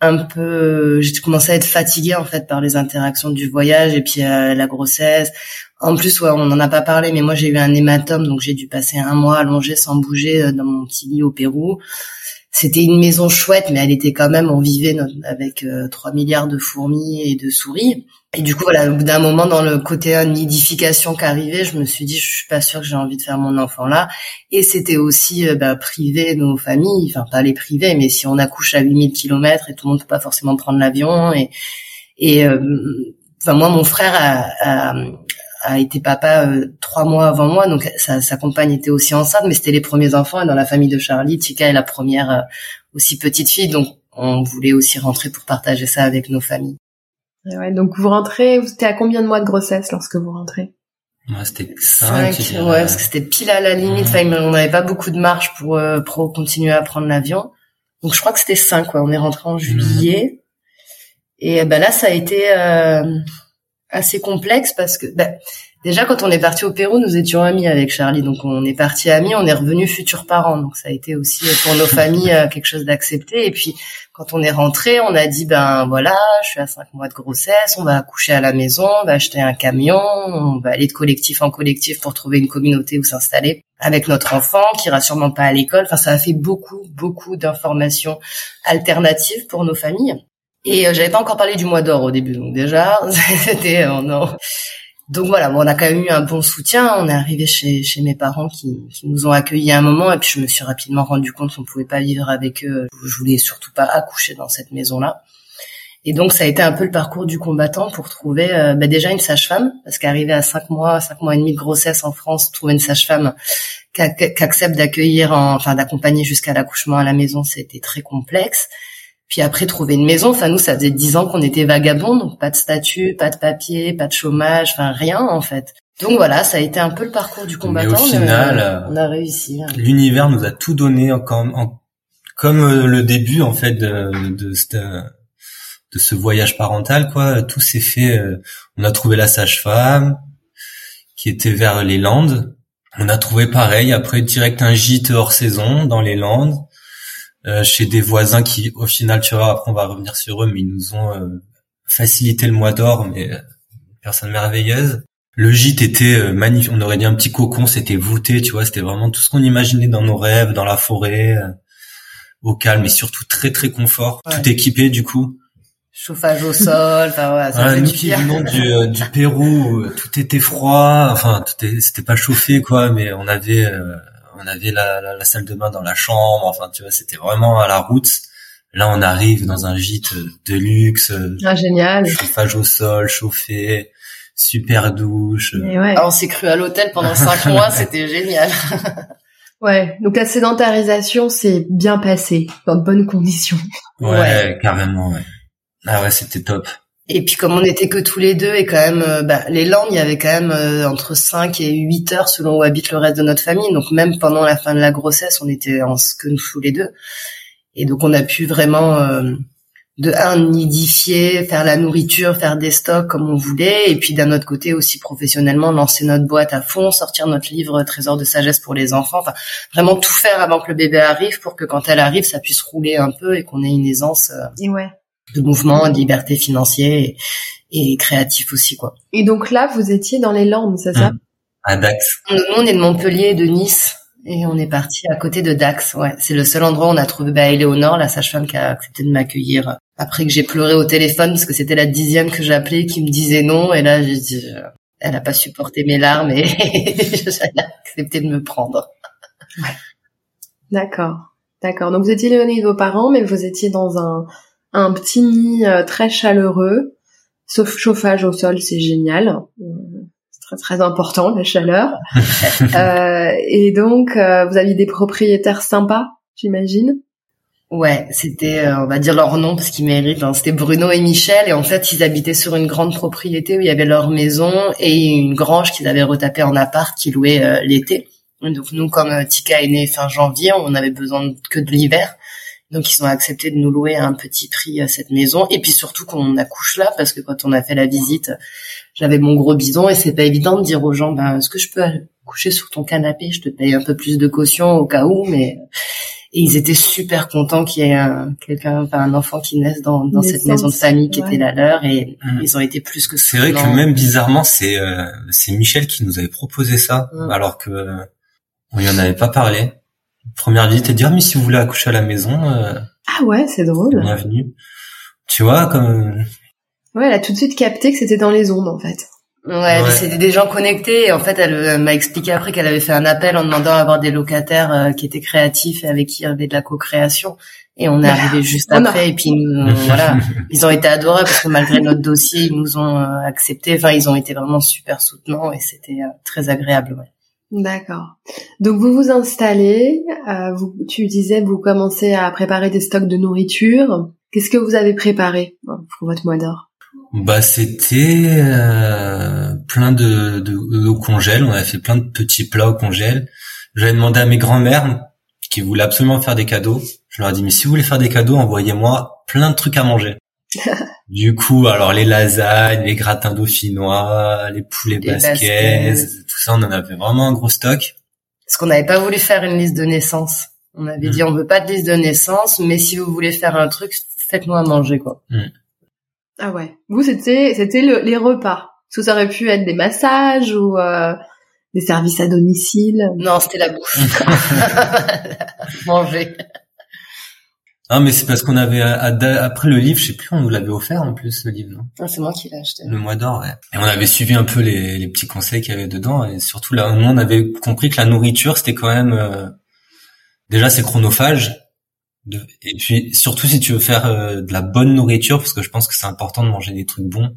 C: un peu j'ai commencé à être fatiguée en fait par les interactions du voyage et puis euh, la grossesse en plus ouais, on n'en a pas parlé mais moi j'ai eu un hématome donc j'ai dû passer un mois allongé sans bouger euh, dans mon petit lit au Pérou c'était une maison chouette, mais elle était quand même, on vivait avec euh, 3 milliards de fourmis et de souris. Et du coup, voilà, au bout d'un moment, dans le côté nidification qu'arrivait, je me suis dit, je suis pas sûre que j'ai envie de faire mon enfant là. Et c'était aussi euh, bah, priver nos familles, enfin pas les priver, mais si on accouche à 8000 kilomètres et tout le monde peut pas forcément prendre l'avion. Et, et euh, enfin moi, mon frère a, a, a été papa euh, trois mois avant moi, donc sa, sa, compagne était aussi enceinte, mais c'était les premiers enfants. Et dans la famille de Charlie, Tika est la première euh, aussi petite fille, donc on voulait aussi rentrer pour partager ça avec nos familles.
B: Ouais, donc vous rentrez, vous étiez à combien de mois de grossesse lorsque vous rentrez
D: Ouais, c'était cinq,
C: ouais, parce que c'était pile à la limite. on n'avait pas beaucoup de marge pour, euh, pour continuer à prendre l'avion. Donc je crois que c'était cinq. Ouais. On est rentré en juillet. Et ben là, ça a été assez complexe parce que bah, déjà quand on est parti au Pérou, nous étions amis avec Charlie, donc on est parti amis, on est revenu futurs parents, donc ça a été aussi euh, pour nos familles euh, quelque chose d'accepté. Et puis quand on est rentré, on a dit ben voilà, je suis à cinq mois de grossesse, on va accoucher à la maison, on va acheter un camion, on va aller de collectif en collectif pour trouver une communauté où s'installer avec notre enfant qui ira sûrement pas à l'école. Enfin, ça a fait beaucoup, beaucoup d'informations alternatives pour nos familles. Et euh, j'avais pas encore parlé du mois d'or au début, donc déjà *laughs* c'était euh, non. Donc voilà, bon, on a quand même eu un bon soutien. On est arrivé chez, chez mes parents qui, qui nous ont accueillis un moment, et puis je me suis rapidement rendu compte qu'on pouvait pas vivre avec eux. Je voulais surtout pas accoucher dans cette maison-là. Et donc ça a été un peu le parcours du combattant pour trouver euh, bah, déjà une sage-femme, parce qu'arriver à cinq mois, cinq mois et demi de grossesse en France, trouver une sage-femme qui, accepte d'accueillir, enfin d'accompagner jusqu'à l'accouchement à la maison, c'était très complexe. Puis après, trouver une maison. Enfin, nous, ça faisait dix ans qu'on était vagabonds, donc pas de statut, pas de papier, pas de chômage, enfin rien en fait. Donc voilà, ça a été un peu le parcours du combattant. Mais
D: au final,
C: on a réussi. Hein.
D: L'univers nous a tout donné comme, comme euh, le début en fait de, de, de ce voyage parental, quoi. Tout s'est fait. Euh, on a trouvé la sage-femme qui était vers les Landes. On a trouvé pareil après direct un gîte hors saison dans les Landes. Euh, chez des voisins qui, au final, tu vois, après on va revenir sur eux, mais ils nous ont euh, facilité le mois d'or, mais euh, personne merveilleuse. Le gîte était magnifique. On aurait dit un petit cocon, c'était voûté, tu vois. C'était vraiment tout ce qu'on imaginait dans nos rêves, dans la forêt, au calme et surtout très très confort. Tout équipé du coup
C: chauffage au sol enfin ça
D: ouais, venons du, euh, du Pérou tout était froid enfin tout c'était pas chauffé quoi mais on avait euh, on avait la, la, salle de bain dans la chambre enfin tu vois c'était vraiment à la route là on arrive dans un gîte de luxe
B: ah génial
D: chauffage au sol chauffé super douche
C: ouais. Ah, on s'est cru à l'hôtel pendant *laughs* cinq mois c'était génial *laughs*
B: Ouais, donc la sédentarisation s'est bien passée, dans de bonnes conditions.
D: Ouais, ouais. carrément, ouais. Ah ouais, c'était top.
C: Et puis comme on était que tous les deux et quand même euh, bah, les Landes, il y avait quand même euh, entre 5 et 8 heures selon où habite le reste de notre famille. Donc même pendant la fin de la grossesse, on était en que nous tous les deux. Et donc on a pu vraiment euh, de un nidifier, faire la nourriture, faire des stocks comme on voulait, et puis d'un autre côté aussi professionnellement lancer notre boîte à fond, sortir notre livre Trésor de sagesse pour les enfants, enfin vraiment tout faire avant que le bébé arrive pour que quand elle arrive, ça puisse rouler un peu et qu'on ait une aisance.
B: et ouais
C: de mouvement, de liberté financière et, et, créatif aussi quoi.
B: Et donc là, vous étiez dans les Landes, c'est ça?
D: À Dax.
C: Nous, on est de Montpellier et de Nice. Et on est parti à côté de Dax, ouais. C'est le seul endroit où on a trouvé bah, Eleonore, la sage-femme qui a accepté de m'accueillir. Après que j'ai pleuré au téléphone parce que c'était la dixième que j'appelais qui me disait non. Et là, j'ai dit, euh, elle a pas supporté mes larmes et *laughs* elle a accepté de me prendre.
B: Ouais. D'accord. D'accord. Donc vous étiez éloigné de vos parents, mais vous étiez dans un, un petit nid euh, très chaleureux, sauf chauffage au sol, c'est génial. Euh, c'est très très important la chaleur. *laughs* euh, et donc euh, vous aviez des propriétaires sympas, j'imagine?
C: Ouais, c'était, on va dire leur nom parce qu'ils méritent. Hein. C'était Bruno et Michel, et en fait, ils habitaient sur une grande propriété où il y avait leur maison et une grange qu'ils avaient retapée en appart qu'ils louaient l'été. Donc nous, comme Tika est né fin janvier, on avait besoin que de l'hiver. Donc ils ont accepté de nous louer à un petit prix à cette maison. Et puis surtout qu'on accouche là parce que quand on a fait la visite, j'avais mon gros bison et c'est pas évident de dire aux gens ben est-ce que je peux coucher sur ton canapé, je te paye un peu plus de caution au cas où mais et ils étaient super contents qu'il y ait un, quelqu'un, enfin, un enfant qui naisse dans, dans cette maison de famille qui était la leur et mmh. ils ont été plus que
D: C'est vrai que même bizarrement, c'est euh, c'est Michel qui nous avait proposé ça, mmh. alors que on y en avait pas parlé première visite et dire mais si vous voulez accoucher à la maison euh,
B: ah ouais c'est drôle.
D: bienvenue. Tu vois comme
B: ouais elle a tout de suite capté que c'était dans les ondes en fait.
C: Ouais, c'était des gens connectés et en fait elle, m'a expliqué après qu'elle avait fait un appel en demandant à avoir des locataires euh, qui étaient créatifs et avec qui il y avait de la co-création. Et on est arrivé juste après et puis *laughs* voilà. Ils ont été adorables parce que malgré notre dossier ils nous ont euh, accepté enfin ils ont été vraiment super soutenants et c'était très agréable ouais
B: D'accord. Donc vous vous installez, euh, vous, tu disais vous commencez à préparer des stocks de nourriture. Qu'est-ce que vous avez préparé pour votre mois d'or
D: Bah c'était euh, plein de, de, congèle. On a fait plein de petits plats au congèle. J'avais demandé à mes grands-mères qui voulaient absolument faire des cadeaux. Je leur ai dit mais si vous voulez faire des cadeaux, envoyez-moi plein de trucs à manger. Du coup, alors les lasagnes, les gratins dauphinois, les poulets basquets, tout ça, on en avait vraiment un gros stock.
C: Parce qu'on n'avait pas voulu faire une liste de naissance. On avait dit mm. on veut pas de liste de naissance, mais si vous voulez faire un truc, faites-nous à manger quoi. Mm.
B: Ah ouais. Vous c'était c'était les repas. Parce que ça aurait pu être des massages ou euh, des services à domicile.
C: Non, c'était la bouffe. *laughs* manger.
D: Ah mais c'est parce qu'on avait après le livre, je sais plus, on nous l'avait offert en plus le livre, non?
C: Ah, C'est moi qui l'ai acheté.
D: Le mois d'or, ouais. Et on avait suivi un peu les, les petits conseils qu'il y avait dedans et surtout là, nous on avait compris que la nourriture c'était quand même euh, déjà c'est chronophage. et puis surtout si tu veux faire euh, de la bonne nourriture, parce que je pense que c'est important de manger des trucs bons.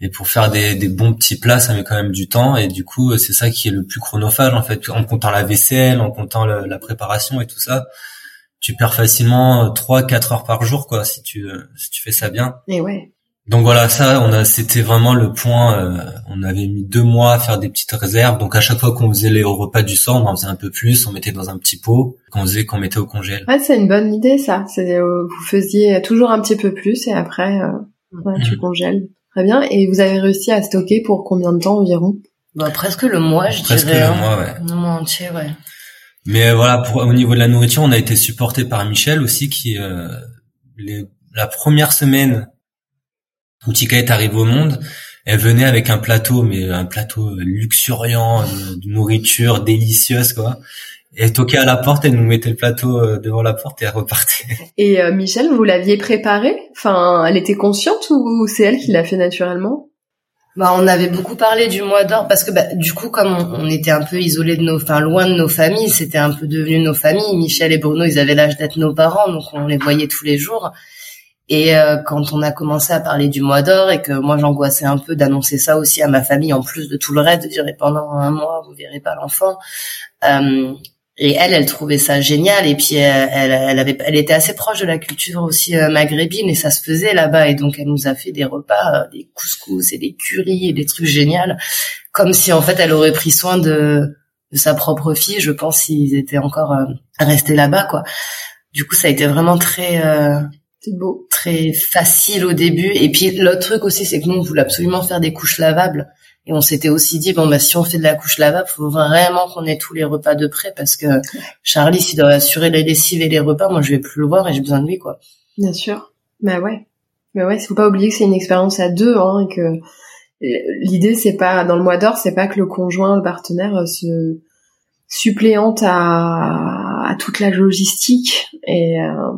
D: Et pour faire des, des bons petits plats, ça met quand même du temps. Et du coup, c'est ça qui est le plus chronophage en fait, en comptant la vaisselle, en comptant la préparation et tout ça tu perds facilement 3 4 heures par jour quoi si tu si tu fais ça bien.
B: Et ouais.
D: Donc voilà, ça on a c'était vraiment le point euh, on avait mis deux mois à faire des petites réserves. Donc à chaque fois qu'on faisait les repas du soir, on en faisait un peu plus, on mettait dans un petit pot qu'on faisait qu'on mettait au congèle.
B: Ouais, c'est une bonne idée ça. C'est euh, vous faisiez toujours un petit peu plus et après euh, tu mm. congèles. Très bien et vous avez réussi à stocker pour combien de temps environ?
C: Bah, presque le mois, je
D: presque
C: dirais.
D: Presque le mois, ouais.
C: Le mois entier, ouais.
D: Mais voilà, pour, au niveau de la nourriture, on a été supporté par Michel aussi, qui euh, les, la première semaine où Tika est arrivé au monde, Elle venait avec un plateau, mais un plateau luxuriant, de nourriture délicieuse, quoi. Elle toquait à la porte, elle nous mettait le plateau euh, devant la porte et elle repartait. *laughs*
B: Et euh, Michel, vous l'aviez préparée? Enfin, elle était consciente ou c'est elle qui l'a fait naturellement?
C: Bah, on avait beaucoup parlé du mois d'or parce que bah, du coup, comme on, était un peu isolés de nos, enfin loin de nos familles, c'était un peu devenu nos familles. Michel et Bruno, ils avaient l'âge d'être nos parents, donc on les voyait tous les jours. Et euh, quand on a commencé à parler du mois d'or et que moi j'angoissais un peu d'annoncer ça aussi à ma famille en plus de tout le reste, de dire pendant un mois vous verrez pas l'enfant, euh, et elle, elle trouvait ça génial. Et puis elle, elle, avait, elle était assez proche de la culture aussi euh, maghrébine et ça se faisait là-bas. Et donc elle nous a fait des repas, euh, des couscous et des currys et des trucs géniaux, comme si en fait elle aurait pris soin de, de sa propre fille. Je pense s'ils étaient encore euh, restés là-bas, quoi. Du coup, ça a été vraiment très
B: c'est beau.
C: Très facile au début. Et puis l'autre truc aussi, c'est que nous, on voulait absolument faire des couches lavables. On s'était aussi dit bon bah si on fait de la couche lavable, faut vraiment qu'on ait tous les repas de près parce que Charlie s'il doit assurer les lessives et les repas, moi je vais plus le voir et j'ai besoin de lui quoi.
B: Bien sûr. Bah ouais. Mais ouais, faut pas oublier que c'est une expérience à deux hein, et que l'idée c'est pas dans le mois d'or, c'est pas que le conjoint, le partenaire euh, se suppléante à, à toute la logistique et euh,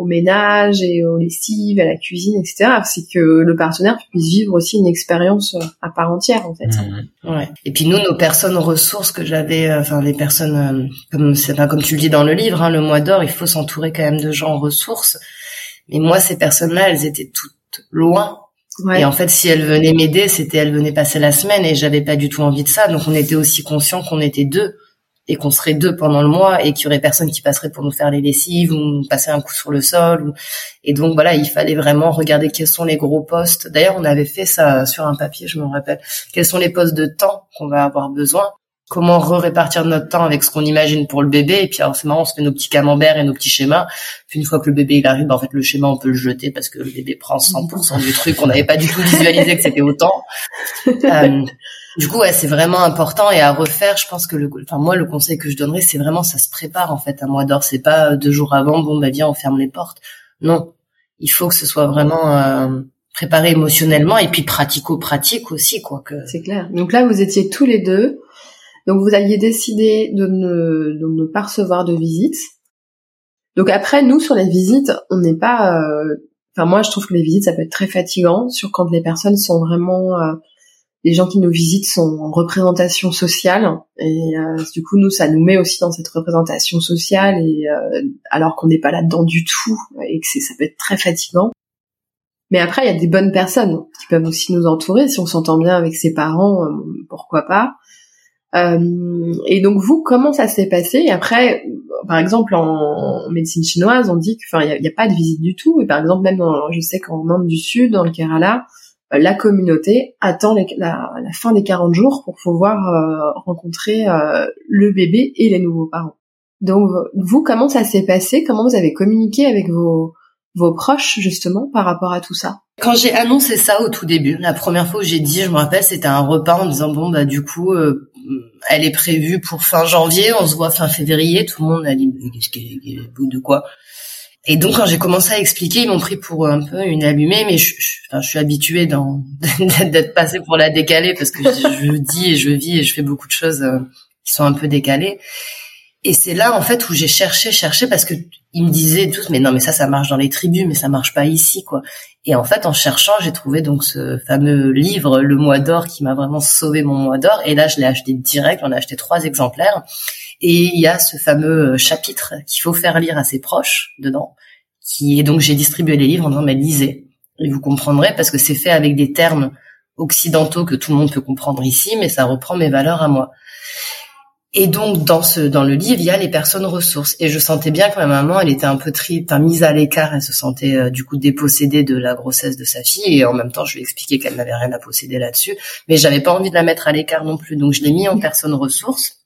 B: au ménage et aux lessives, à la cuisine, etc. C'est que le partenaire puisse vivre aussi une expérience euh, à part entière, en fait.
C: Mmh. Ouais. Et puis nous, nos personnes ressources que j'avais, euh, enfin les personnes euh, comme c'est pas comme tu le dis dans le livre, hein, le mois d'or, il faut s'entourer quand même de gens ressources. Mais moi, ces personnes-là, elles étaient toutes loin. Ouais. Et en fait, si elles venaient m'aider, c'était elles venaient passer la semaine et j'avais pas du tout envie de ça. Donc on était aussi conscients qu'on était deux et qu'on serait deux pendant le mois et qu'il y aurait personne qui passerait pour nous faire les lessives ou nous passer un coup sur le sol. Et donc voilà, il fallait vraiment regarder quels sont les gros postes. D'ailleurs, on avait fait ça sur un papier, je me rappelle. Quels sont les postes de temps qu'on va avoir besoin? Comment répartir notre temps avec ce qu'on imagine pour le bébé? Et puis alors c'est marrant, on se fait nos petits camemberts et nos petits schémas. Puis une fois que le bébé il arrive, ben, en fait le schéma on peut le jeter parce que le bébé prend 100% du truc. On n'avait pas du tout visualisé que c'était autant. *laughs* Euh, du coup, ouais, c'est vraiment important et à refaire. Je pense que le, enfin moi, le conseil que je donnerais, c'est vraiment ça se prépare en fait un mois d'or. C'est pas euh, deux jours avant, bon bah viens, on ferme les portes. Non, il faut que ce soit vraiment euh, préparé émotionnellement et puis pratico-pratique aussi, quoi. Que...
B: C'est clair. Donc là, vous étiez tous les deux. Donc vous aviez décidé de ne, de ne pas recevoir de visites. Donc après, nous sur les visites, on n'est pas. Euh, enfin moi, je trouve que les visites, ça peut être très fatigant, sur quand les personnes sont vraiment les gens qui nous visitent sont en représentation sociale et euh, du coup nous ça nous met aussi dans cette représentation sociale et euh, alors qu'on n'est pas là-dedans du tout et que c'est ça peut être très fatigant. Mais après il y a des bonnes personnes qui peuvent aussi nous entourer si on s'entend bien avec ses parents, euh, pourquoi pas. et donc vous comment ça s'est passé? Et après par exemple en, médecine chinoise on dit que enfin il n'y a, a, pas de visite du tout et par exemple même dans, je sais qu'en Inde du Sud dans le Kerala la communauté attend la, fin des 40 jours pour pouvoir euh, rencontrer euh, le bébé et les nouveaux parents. Donc vous, comment ça s'est passé? Comment vous avez communiqué avec vos, vos proches justement par rapport à tout ça?
C: Quand j'ai annoncé ça au tout début, la première fois où j'ai dit, je me rappelle, c'était un repas en disant bon bah du coup euh, elle est prévue pour fin janvier, on se voit fin février, tout le monde a dit qu'est-ce que de quoi? Et donc quand j'ai commencé à expliquer, ils m'ont pris pour un peu une allumée, mais je, je, suis habituée *laughs* d'être passée pour la décalée parce que je, dis et je vis et je fais beaucoup de choses euh, qui sont un peu décalées. Et c'est là en fait où j'ai cherché, cherché parce que ils me disaient tous, mais non, mais ça, ça marche dans les tribus, mais ça marche pas ici, quoi. Et en fait, en cherchant, j'ai trouvé donc ce fameux livre, Le Mois d'Or, qui m'a vraiment sauvé mon Mois d'Or. Et là, je l'ai acheté direct. J'en ai acheté trois exemplaires. Et il y a ce fameux chapitre qu'il faut faire lire à ses proches dedans, qui est donc j'ai distribué les livres en disant mais lisez et vous comprendrez parce que c'est fait avec des termes occidentaux que tout le monde peut comprendre ici, mais ça reprend mes valeurs à moi. Et donc dans ce dans le livre, il y a les personnes ressources. Et je sentais bien que ma maman, elle était un peu tri, mise à l'écart. Elle se sentait euh, du coup dépossédée de la grossesse de sa fille. Et en même temps, je lui ai expliqué qu'elle n'avait rien à posséder là-dessus. Mais j'avais pas envie de la mettre à l'écart non plus. Donc je l'ai mis en personne ressource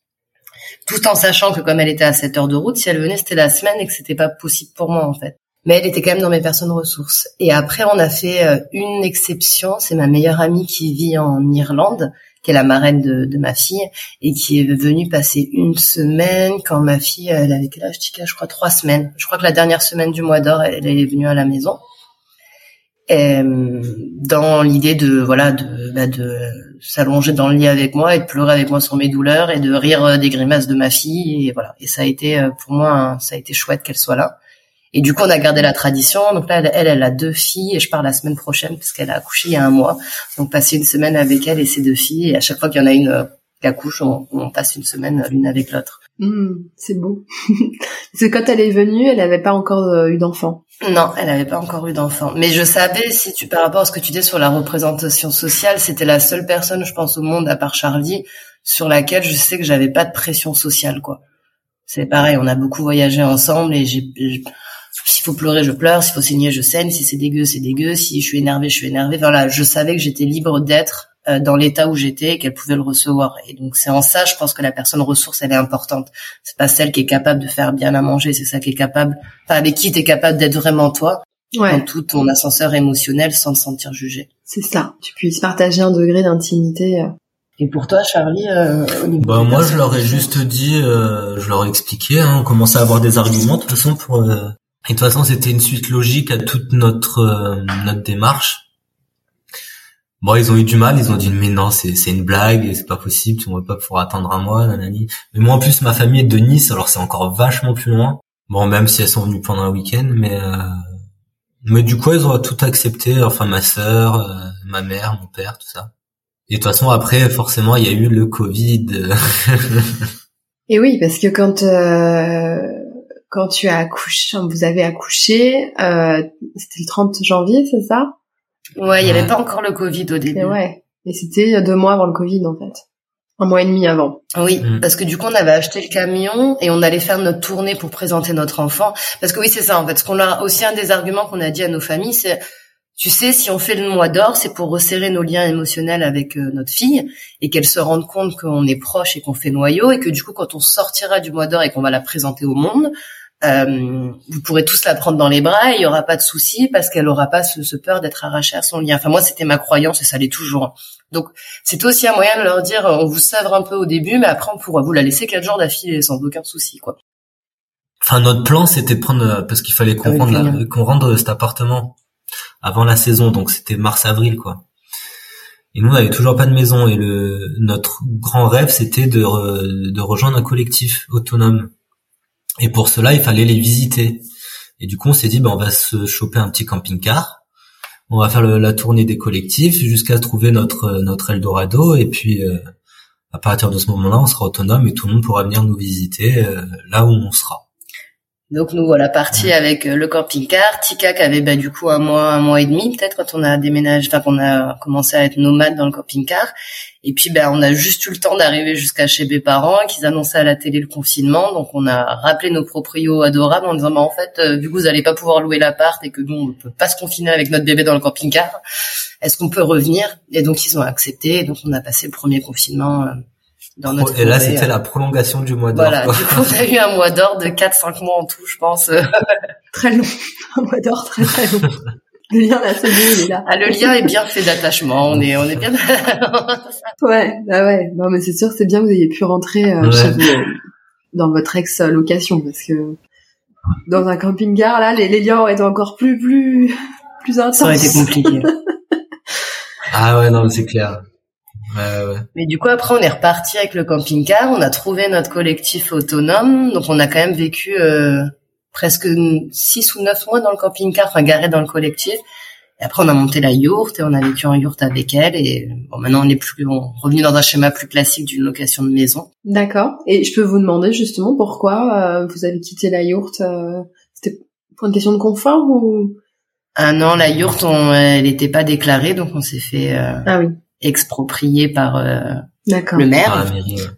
C: tout en sachant que comme elle était à 7 heures de route, si elle venait, c'était la semaine et que c'était pas possible pour moi en fait. Mais elle était quand même dans mes personnes ressources. Et après, on a fait euh, une exception. C'est ma meilleure amie qui vit en Irlande, qui est la marraine de, ma fille, et qui est venue passer une semaine quand ma fille, elle avait quel âge, Tika? Je crois trois semaines. Je crois que la dernière semaine du mois d'or, elle, est venue à la maison. euh, dans l'idée de voilà de bah, de s'allonger dans le lit avec moi et de pleurer avec moi sur mes douleurs et de rire des grimaces de ma fille et voilà. Et ça a été pour moi ça a été chouette qu'elle soit là. Et du coup on a gardé la tradition. Donc là elle elle a deux filles et je pars la semaine prochaine parce qu'elle a accouché il y a un mois. Donc passer une semaine avec elle et ses deux filles. Et à chaque fois qu'il y en a une qui accouche on, passe une semaine l'une avec l'autre.
B: Mmh, c'est beau. *laughs* c'est quand elle est venue, elle n'avait pas encore euh, eu d'enfant.
C: Non, elle n'avait pas encore eu d'enfant. Mais je savais, si tu par rapport à ce que tu dis sur la représentation sociale, c'était la seule personne, je pense, au monde, à part Charlie, sur laquelle je sais que j'avais pas de pression sociale, quoi. C'est pareil, on a beaucoup voyagé ensemble et s'il faut pleurer, je pleure, s'il faut saigner, je saigne, si c'est dégueu, c'est dégueu, si je suis énervée, je suis énervée. Voilà, je savais que j'étais libre d'être dans l'état où j'étais qu'elle pouvait le recevoir. Et donc c'est en ça, je pense que la personne ressource, elle est importante. C'est pas celle qui est capable de faire bien à manger, c'est celle qui est capable, enfin avec qui tu es capable d'être vraiment toi, ouais. dans tout ton ascenseur émotionnel sans te sentir jugé.
B: C'est ça. Tu puisses partager un degré d'intimité. Euh.
C: Et pour toi, Charlie euh,
D: Bah moi, je leur ai juste dit, euh, je leur ai expliqué. Hein, on commençait à avoir des arguments de toute façon pour. Euh... Et de toute façon, c'était une suite logique à toute notre notre démarche Bon, ils ont eu du mal, ils ont dit mais non, c'est c'est une blague, c'est pas possible, tu ne pas pouvoir attendre un mois, nanani. Mais moi en plus ma famille est de Nice, alors c'est encore vachement plus loin. Bon, même si elles sont venues pendant un week-end, mais euh... mais du coup ils ont tout accepté, enfin ma sœur, euh, ma mère, mon père, tout ça. Et de toute façon après forcément il y a eu le Covid. *laughs*
B: Et oui, parce que quand euh, quand tu as accouché, vous avez accouché, euh, c'était le 30 janvier, c'est ça?
C: Ouais, il n'y avait pas encore le Covid au début.
B: Et ouais. Et c'était deux mois avant le Covid, en fait. Un mois et demi avant.
C: Oui, mm. parce que du coup, on avait acheté le camion et on allait faire notre tournée pour présenter notre enfant. Parce que oui, c'est ça, en fait. Ce qu'on a aussi un des arguments qu'on a dit à nos familles, c'est, tu sais, si on fait le mois d'or, c'est pour resserrer nos liens émotionnels avec euh, notre fille et qu'elle se rende compte qu'on est proche et qu'on fait noyau et que du coup, quand on sortira du mois d'or et qu'on va la présenter au monde, euh, vous pourrez tous la prendre dans les bras et il y aura pas de souci parce qu'elle aura pas ce, peur d'être arrachée à son lien. Enfin moi c'était ma croyance et ça l'est toujours. Donc c'est aussi un moyen de leur dire on vous savre un peu au début mais après on pourra vous la laisser quatre jours d'affilée sans aucun souci quoi.
D: Enfin notre plan c'était de prendre parce qu'il fallait qu'on rende, qu'on rende cet appartement avant la saison donc c'était mars avril quoi. Et nous on n'avait toujours pas de maison et le notre grand rêve c'était de de rejoindre un collectif autonome et pour cela, il fallait les visiter. Et du coup, on s'est dit, ben, on va se choper un petit camping-car. On va faire la tournée des collectifs jusqu'à trouver notre notre Eldorado. Et puis, euh, à partir de ce moment-là, on sera autonome et tout le monde pourra venir nous visiter euh, là où on sera.
C: Donc nous voilà partis avec euh, le camping-car. Tika qui avait bah, du coup un mois, un mois et demi peut-être quand on a déménagé, enfin qu'on a commencé à être nomade dans le camping-car. Et puis ben on a juste eu le temps d'arriver jusqu'à chez mes parents, qu'ils annonçaient à la télé le confinement. Donc on a rappelé nos proprios adorables en disant bah, en fait euh, vu que vous allez pas pouvoir louer l'appart et que nous on peut pas se confiner avec notre bébé dans le camping-car, est-ce qu'on peut revenir? Et donc ils ont accepté. Et donc on a passé le premier confinement. Euh,
D: et là, c'était la prolongation du mois d'or.
C: Voilà, du coup, on a eu un mois d'or de 4-5 mois en tout, je pense.
B: très long. Un mois d'or très très long. *laughs* Le lien là, c'est il est là.
C: Ah, le lien est bien fait d'attachement. On est, on est bien. *laughs*
B: ouais, bah ouais. Non, mais c'est sûr, c'est bien que vous ayez pu rentrer euh, chez vous, euh, dans votre ex location parce que dans un camping-car là, les, les liens auraient été encore plus, plus, plus intenses.
C: Ça aurait été compliqué. *laughs*
D: ah ouais, non, c'est clair.
C: Mais du coup, après, on est reparti avec le camping-car. On a trouvé notre collectif autonome. Donc, on a quand même vécu euh, presque six ou neuf mois dans le camping-car, enfin garé dans le collectif. Et après, on a monté la yourte et on a vécu en yourte avec elle. Et bon, maintenant, on est plus, on est revenu dans un schéma plus classique d'une location de maison.
B: D'accord. Et je peux vous demander justement pourquoi euh, vous avez quitté la yourte euh, C'était pour une question de confort ou?
C: Ah non, la yourte, on, elle n'était pas déclarée, donc on s'est fait.
B: ah oui
C: exproprié par euh, le maire. Ah,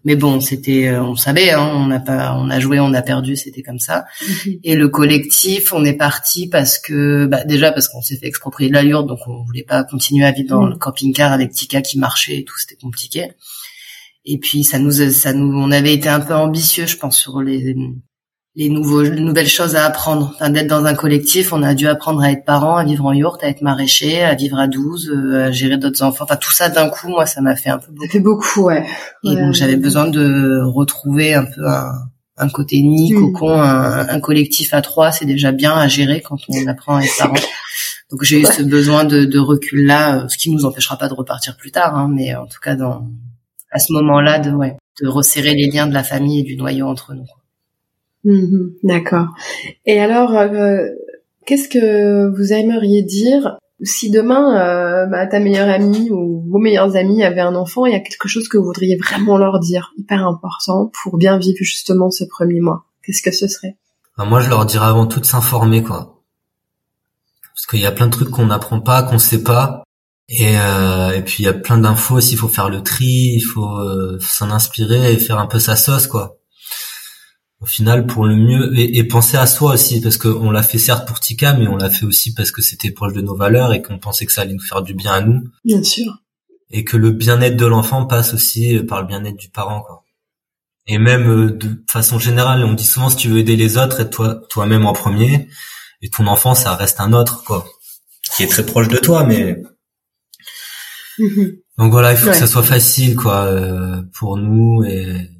C: Mais bon, c'était, euh, on savait, hein, on n'a pas, on a joué, on a perdu, c'était comme ça. Mhm. Et le collectif, on est parti parce que, bah, déjà parce qu'on s'est fait exproprier de la l'allure, donc on voulait pas continuer à vivre dans mhm. le camping-car avec Tika qui marchait et tout, c'était compliqué. Et puis ça nous, ça nous, on avait été un peu ambitieux, je pense, sur les les nouveaux, nouvelles choses à apprendre. Enfin, d'être dans un collectif, on a dû apprendre à être parent, à vivre en yourte, à être maraîcher, à vivre à 12, euh, à gérer d'autres enfants. Enfin, tout ça d'un coup, moi, ça m'a fait un peu beaucoup.
B: Ça fait beaucoup, ouais.
C: Et donc, j'avais besoin de retrouver un peu un, un côté nid, mm. cocon, un, un, collectif à trois, c'est déjà bien à gérer quand on apprend à être parent. Donc j'ai eu ce besoin de, de recul là, ce qui nous empêchera pas de repartir plus tard, hein, mais en tout cas dans à ce moment-là de ouais, de resserrer les liens de la famille et du noyau entre nous.
B: Mhm, d'accord. Et alors, euh, qu'est-ce que vous aimeriez dire si demain euh, bah, ta meilleure amie ou vos meilleurs amis avaient un enfant, il y a quelque chose que vous voudriez vraiment leur dire, hyper important, pour bien vivre justement ce premier mois? Qu'est-ce que ce serait?
D: Bah, Moi, je leur dirais avant tout de s'informer, quoi. Parce qu'il y a plein de trucs qu'on n'apprend pas, qu'on sait pas. Et, euh, puis il y a plein d'infos aussi, il faut faire le tri, il faut euh, s'en inspirer et faire un peu sa sauce, quoi au final pour le mieux et, penser à soi aussi parce qu'on l'a fait certes pour Tika mais on l'a fait aussi parce que c'était proche de nos valeurs et qu'on pensait que ça allait nous faire du bien à nous.
B: Bien sûr.
D: Et que le bien-être de l'enfant passe aussi par le bien-être du parent quoi. Et même euh, de façon générale on dit souvent si tu veux aider les autres aide toi toi-même en premier et ton enfant ça reste un autre quoi. Qui est très proche de toi mais mm-hmm. donc voilà il faut que ça soit facile quoi euh, pour nous et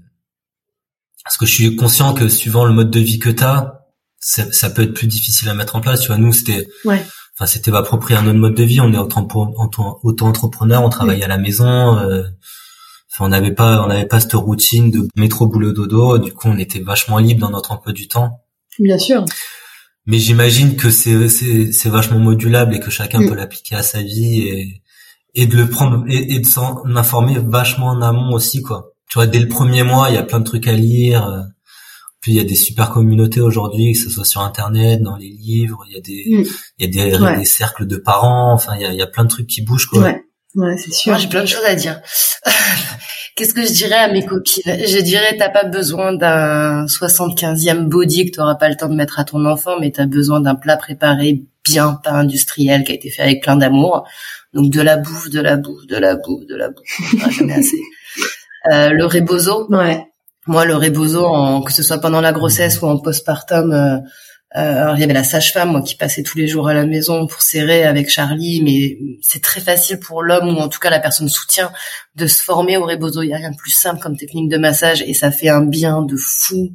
D: parce que je suis conscient que suivant le mode de vie que t'as, ça, ça peut être plus difficile à mettre en place. Tu vois, nous c'était,
B: ouais.
D: enfin c'était approprié à notre mode de vie. On est auto-entrepreneur, on travaille à la maison. Euh, enfin, on n'avait pas, on n'avait pas cette routine de métro boulot dodo. Du coup, on était vachement libre dans notre emploi du temps.
B: Bien sûr.
D: Mais j'imagine que c'est c'est vachement modulable et que chacun mm. peut l'appliquer à sa vie et et de le prendre et, et de s'en informer vachement en amont aussi quoi tu vois, dès le premier mois, il y a plein de trucs à lire. Euh, puis il y a des super communautés aujourd'hui, que ce soit sur internet, dans les livres, il y a des, mm. il y a des, des, cercles de parents. Enfin, il y a, il y a plein de trucs qui bougent, quoi.
B: Ouais, ouais, c'est sûr.
C: Moi, j'ai plein de choses à dire. *laughs* Qu'est-ce que je dirais à mes copines? Je dirais, t'as pas besoin d'un 75e body que t'auras pas le temps de mettre à ton enfant, mais t'as besoin d'un plat préparé bien, pas industriel, qui a été fait avec plein d'amour. Donc de la bouffe, de la bouffe, de la bouffe, de la bouffe. jamais assez. Euh, le rebozo.
B: Ouais.
C: Moi, le rebozo, en, que ce soit pendant la grossesse ou en postpartum, euh, euh, il y avait la sage-femme moi qui passait tous les jours à la maison pour serrer avec Charlie, mais c'est très facile pour l'homme ou en tout cas la personne soutient de se former au rebozo. Il y a rien de plus simple comme technique de massage et ça fait un bien de fou.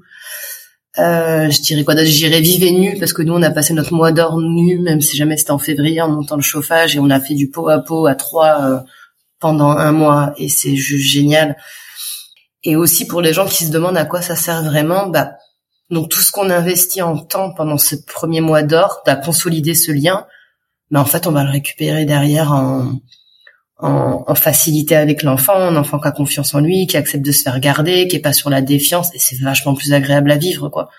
C: Euh, je dirais quoi d'autre? J'irais vivre nu parce que nous on a passé notre mois d'or nu, même si jamais c'était en février en montant le chauffage et on a fait du pot à pot à trois euh, pendant un mois et c'est juste génial. Et aussi pour les gens qui se demandent à quoi ça sert vraiment, bah donc tout ce qu'on investit en temps pendant ce premier mois d'or, à consolider ce lien, bah en fait on va le récupérer derrière en, en, en facilité avec l'enfant, un enfant qui a confiance en lui, qui accepte de se faire garder, qui est pas sur la défiance, et c'est vachement plus agréable à vivre quoi.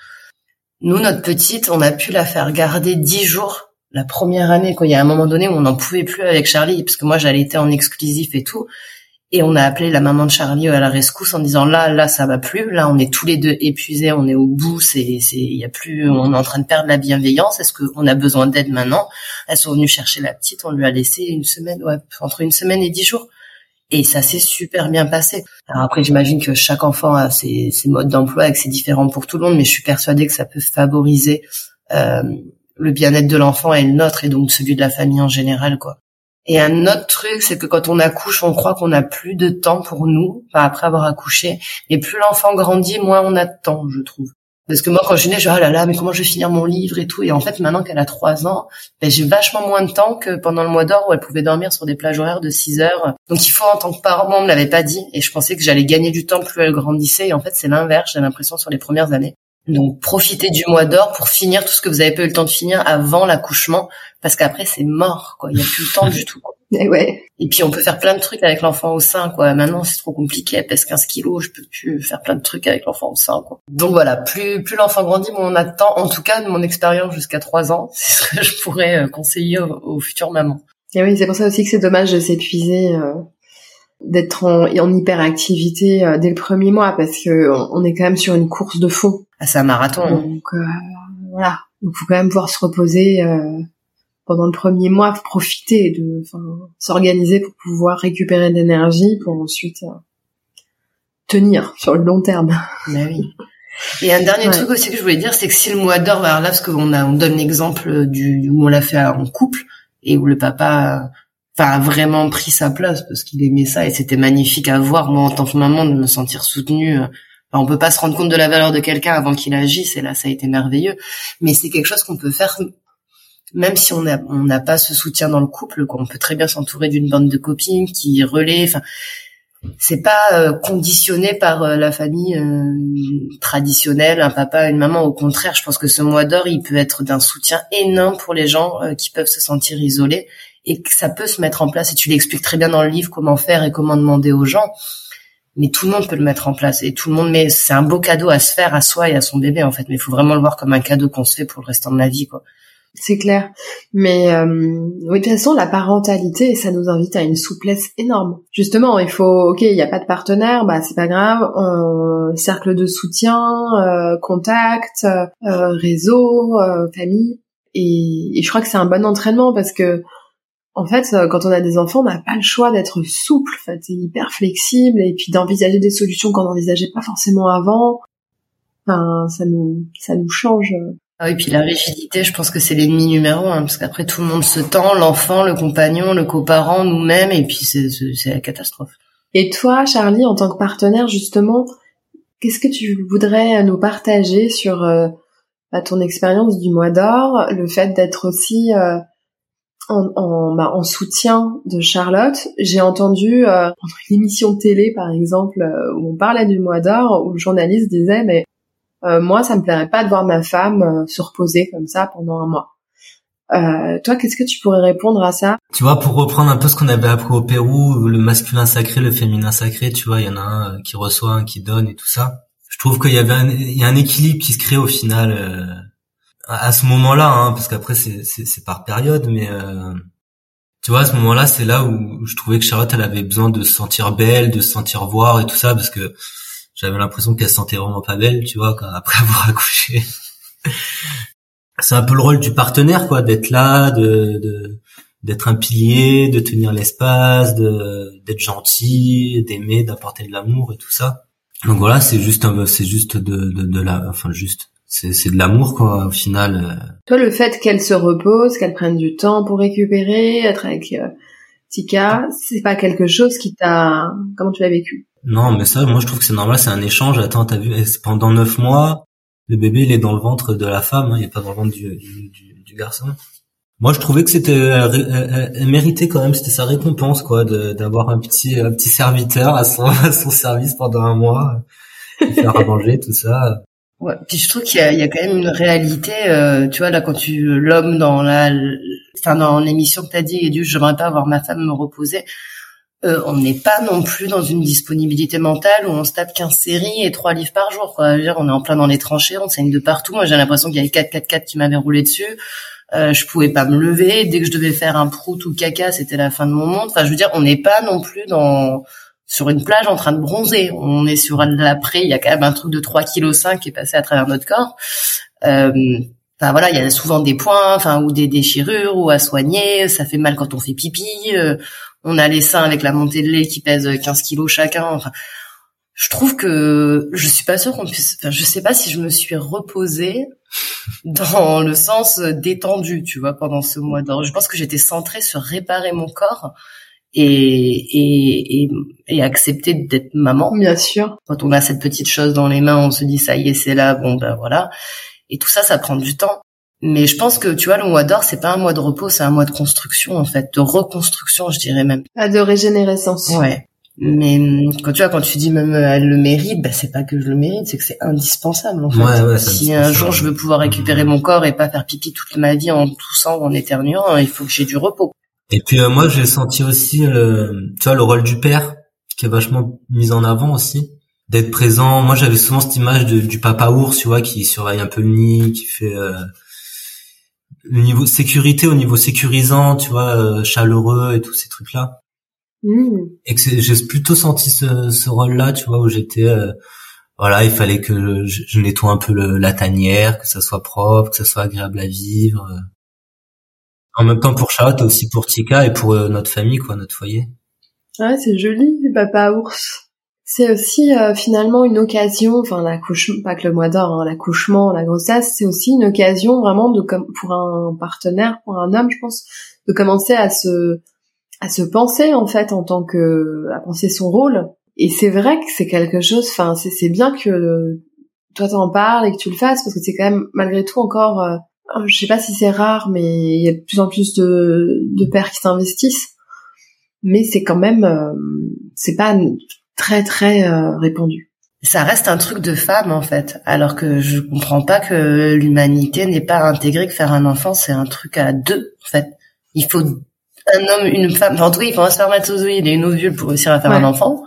C: Nous notre petite, on a pu la faire garder dix jours la première année, quand il y a un moment donné où on n'en pouvait plus avec Charlie, parce que moi j'allais être en exclusif et tout, et on a appelé la maman de Charlie à la rescousse en disant là, là, ça va plus. Là, on est tous les deux épuisés, on est au bout. C'est, c'est, il y a plus, on est en train de perdre la bienveillance. Est-ce qu'on a besoin d'aide maintenant? Elles sont venues chercher la petite. On lui a laissé une semaine, ouais, entre une semaine et dix jours. Et ça s'est super bien passé. Alors après, j'imagine que chaque enfant a ses, ses modes d'emploi et que c'est différent pour tout le monde, mais je suis persuadée que ça peut favoriser euh, le bien-être de l'enfant et le nôtre et donc celui de la famille en général, quoi. Et un autre truc, c'est que quand on accouche, on croit qu'on a plus de temps pour nous, enfin, après avoir accouché. Et plus l'enfant grandit, moins on a de temps, je trouve. Parce que moi, quand je suis née, je dis, oh là là, mais comment je vais finir mon livre et tout. Et en fait, maintenant qu'elle a trois ans, ben, j'ai vachement moins de temps que pendant le mois d'or où elle pouvait dormir sur des plages horaires de 6 heures. Donc il faut, en tant que parent, moi, on me l'avait pas dit. Et je pensais que j'allais gagner du temps plus elle grandissait. Et en fait, c'est l'inverse, j'ai l'impression, sur les premières années. Donc profitez du mois d'or pour finir tout ce que vous avez pas eu le temps de finir avant l'accouchement, parce qu'après c'est mort, quoi. Il y a plus le temps du tout. Quoi. *laughs*
B: Et ouais.
C: Et puis on peut faire plein de trucs avec l'enfant au sein, quoi. Maintenant c'est trop compliqué, elle pèse 15 kilos, je peux plus faire plein de trucs avec l'enfant au sein, quoi. Donc voilà, plus plus l'enfant grandit, moins on a de temps. En tout cas, de mon expérience jusqu'à 3 ans, *laughs* c'est ce que je pourrais euh, conseiller aux, futures mamans.
B: Et oui, c'est pour ça aussi que c'est dommage de s'épuiser. Euh d'être en, en hyperactivité euh, dès le premier mois parce que on est quand même sur une course de fond.
C: Ah, c'est un marathon. Hein.
B: Donc euh, voilà, donc faut quand même pouvoir se reposer euh, pendant le premier mois, profiter de, s'organiser pour pouvoir récupérer de l'énergie pour ensuite tenir sur le long terme. *laughs*
C: Mais oui. Et un dernier truc aussi que je voulais dire, c'est que si le mois d'or, alors là, parce qu'on a, on donne l'exemple du où on l'a fait en couple et où le papa enfin a vraiment pris sa place parce qu'il aimait ça et c'était magnifique à voir moi en tant que maman de me sentir soutenue enfin, on peut pas se rendre compte de la valeur de quelqu'un avant qu'il agisse et là ça a été merveilleux mais c'est quelque chose qu'on peut faire même si on n'a pas ce soutien dans le couple, on peut très bien s'entourer d'une bande de copines qui relaient. Enfin, c'est pas euh, conditionné par euh, la famille euh, traditionnelle, un papa, une maman. Au contraire, je pense que ce mois d'or, il peut être d'un soutien énorme pour les gens qui peuvent se sentir isolés et que ça peut se mettre en place. Et tu l'expliques très bien dans le livre comment faire et comment demander aux gens. Mais tout le monde peut le mettre en place et tout le monde. Mais c'est un beau cadeau à se faire à soi et à son bébé en fait. Mais il faut vraiment le voir comme un cadeau qu'on se fait pour le restant de la vie, quoi.
B: C'est clair. Mais euh, oui, de toute façon, la parentalité, ça nous invite à une souplesse énorme. Justement, il faut, ok, il n'y a pas de partenaire, bah c'est pas grave. On, cercle de soutien, euh, contact, euh, réseau, euh, famille. Et, et, je crois que c'est un bon entraînement parce que, en fait, quand on a des enfants, on n'a pas le choix d'être souple, en fait, hyper flexible et puis d'envisager des solutions qu'on n'envisageait pas forcément avant. Enfin, ça nous, ça nous change
C: ah oui, puis la rigidité, je pense que c'est l'ennemi numéro un, parce qu'après tout le monde se tend, l'enfant, le compagnon, le coparent, nous-mêmes, et puis c'est la catastrophe.
B: Et toi, Charlie, en tant que partenaire, justement, qu'est-ce que tu voudrais nous partager sur euh, bah, ton expérience du mois d'or, le fait d'être aussi euh, en, en, bah, en, soutien de Charlotte J'ai entendu euh, une émission de télé, par exemple, euh, où on parlait du mois d'or, où le journaliste disait, mais euh, moi, ça me plairait pas de voir ma femme euh, se reposer comme ça pendant un mois. Euh, toi, qu'est-ce que tu pourrais répondre à ça?
D: Tu vois, pour reprendre un peu ce qu'on avait appris au Pérou, le masculin sacré, le féminin sacré, tu vois, il y en a un qui reçoit, un qui donne et tout ça. Je trouve qu'il y avait y a un équilibre qui se crée au final à, ce moment-là, hein, parce qu'après c'est, c'est, par période, mais euh, tu vois, à ce moment-là, c'est là où je trouvais que Charlotte, elle avait besoin de se sentir belle, de se sentir voir et tout ça, parce que j'avais l'impression qu'elle se sentait vraiment pas belle, tu vois, *laughs* après avoir accouché. c'est un peu le rôle du partenaire, quoi, d'être là, de, d'être un pilier, de tenir l'espace, de d'être gentil, d'aimer, d'apporter de l'amour et tout ça. Donc voilà, c'est juste c'est juste de, de, de la enfin juste c'est c'est de l'amour quoi au final. Euh.
B: Toi le fait qu'elle se repose, qu'elle prenne du temps pour récupérer, être avec euh, Tika, c'est pas quelque chose qui t'a comment tu l'as vécu?
D: Non, mais ça, moi, je trouve que c'est normal, c'est un échange. Attends, t'as vu, pendant neuf mois, le bébé, il est dans le ventre de la femme, hein, il est pas dans le ventre du, du, du, garçon? Moi, je trouvais que c'était, elle, méritait quand même, c'était sa récompense, quoi, d'avoir un petit, un petit serviteur à son, *laughs* à son service pendant un mois, faire à manger, tout ça.
C: Ouais, puis je trouve qu'il y a, il y a quand même une réalité, euh, tu vois, là, quand tu, l'homme dans la, enfin, dans l'émission que t'as dit, et du, j'aimerais pas avoir ma femme me reposer euh, on n'est pas non plus dans une disponibilité mentale où on se tape 15 séries et trois livres par jour. Quoi. Dire, on est en plein dans les tranchées, on saigne de partout. Moi, j'ai l'impression qu'il y avait 4 4 4 qui m'avaient roulé dessus. Euh, je pouvais pas me lever. Dès que je devais faire un prout ou caca, c'était la fin de mon monde. Enfin, je veux dire, on n'est pas non plus dans sur une plage en train de bronzer. On est sur l'après. Il y a quand même un truc de 3 kg 5 qui est passé à travers notre corps. Euh, voilà, il y a souvent des points, enfin ou des déchirures ou à soigner. Ça fait mal quand on fait pipi. Euh, on a les seins avec la montée de lait qui pèse 15 kilos chacun. Enfin, je trouve que je suis pas sûre qu'on puisse. Enfin, je sais pas si je me suis reposée dans le sens détendu, tu vois, pendant ce mois d'or. Je pense que j'étais centrée sur réparer mon corps et et, et, et accepter d'être maman.
B: Bien sûr.
C: Quand on a cette petite chose dans les mains, on se dit ça y est, c'est là. Bon ben voilà. Et tout ça, ça prend du temps. Mais je pense que tu vois, le mois d'or, c'est pas un mois de repos, c'est un mois de construction en fait, de reconstruction, je dirais même.
B: Ah, de régénérescence.
C: Ouais. Mais quand tu vois, quand tu dis même euh, elle le mérite, bah, c'est pas que je le mérite, c'est que c'est indispensable en fait.
D: Ouais, ouais,
C: si un jour je veux pouvoir récupérer mon corps et pas faire pipi toute ma vie en toussant ou en éternuant, hein, il faut que j'ai du repos.
D: Et puis euh, moi j'ai senti aussi le, tu vois, le rôle du père qui est vachement mis en avant aussi d'être présent. Moi j'avais souvent cette image de, du papa ours, tu vois, qui surveille un peu le nid, qui fait euh, le niveau sécurité au niveau sécurisant, tu vois, euh, chaleureux et tous ces trucs là. Mmh. Et que j'ai plutôt senti ce, ce rôle-là, tu vois, où j'étais, euh, voilà, il fallait que je, nettoie un peu le, la tanière, que ça soit propre, que ça soit agréable à vivre. En même temps pour Charlotte, aussi pour Tika et pour euh, notre famille, quoi, notre foyer.
B: Ouais, c'est joli, papa ours. C'est aussi euh, finalement une occasion, enfin l'accouchement, pas que le mois d'or, hein, l'accouchement, la grossesse, c'est aussi une occasion vraiment de pour un partenaire, pour un homme, je pense, de commencer à se à se penser en fait en tant que à penser son rôle. Et c'est vrai que c'est quelque chose. Enfin, c'est bien que toi t'en parles et que tu le fasses parce que c'est quand même malgré tout encore euh, je sais pas si c'est rare, mais il y a de plus en plus de, de pères qui s'investissent. Mais c'est quand même, euh, c'est pas très très euh, répandu.
C: Ça reste un truc de femme en fait, alors que je comprends pas que l'humanité n'est pas intégrée que faire un enfant c'est un truc à deux en fait. Il faut un homme, une femme. Enfin, en tout cas, il faut un spermatozoïde et une ovule pour réussir à faire un enfant.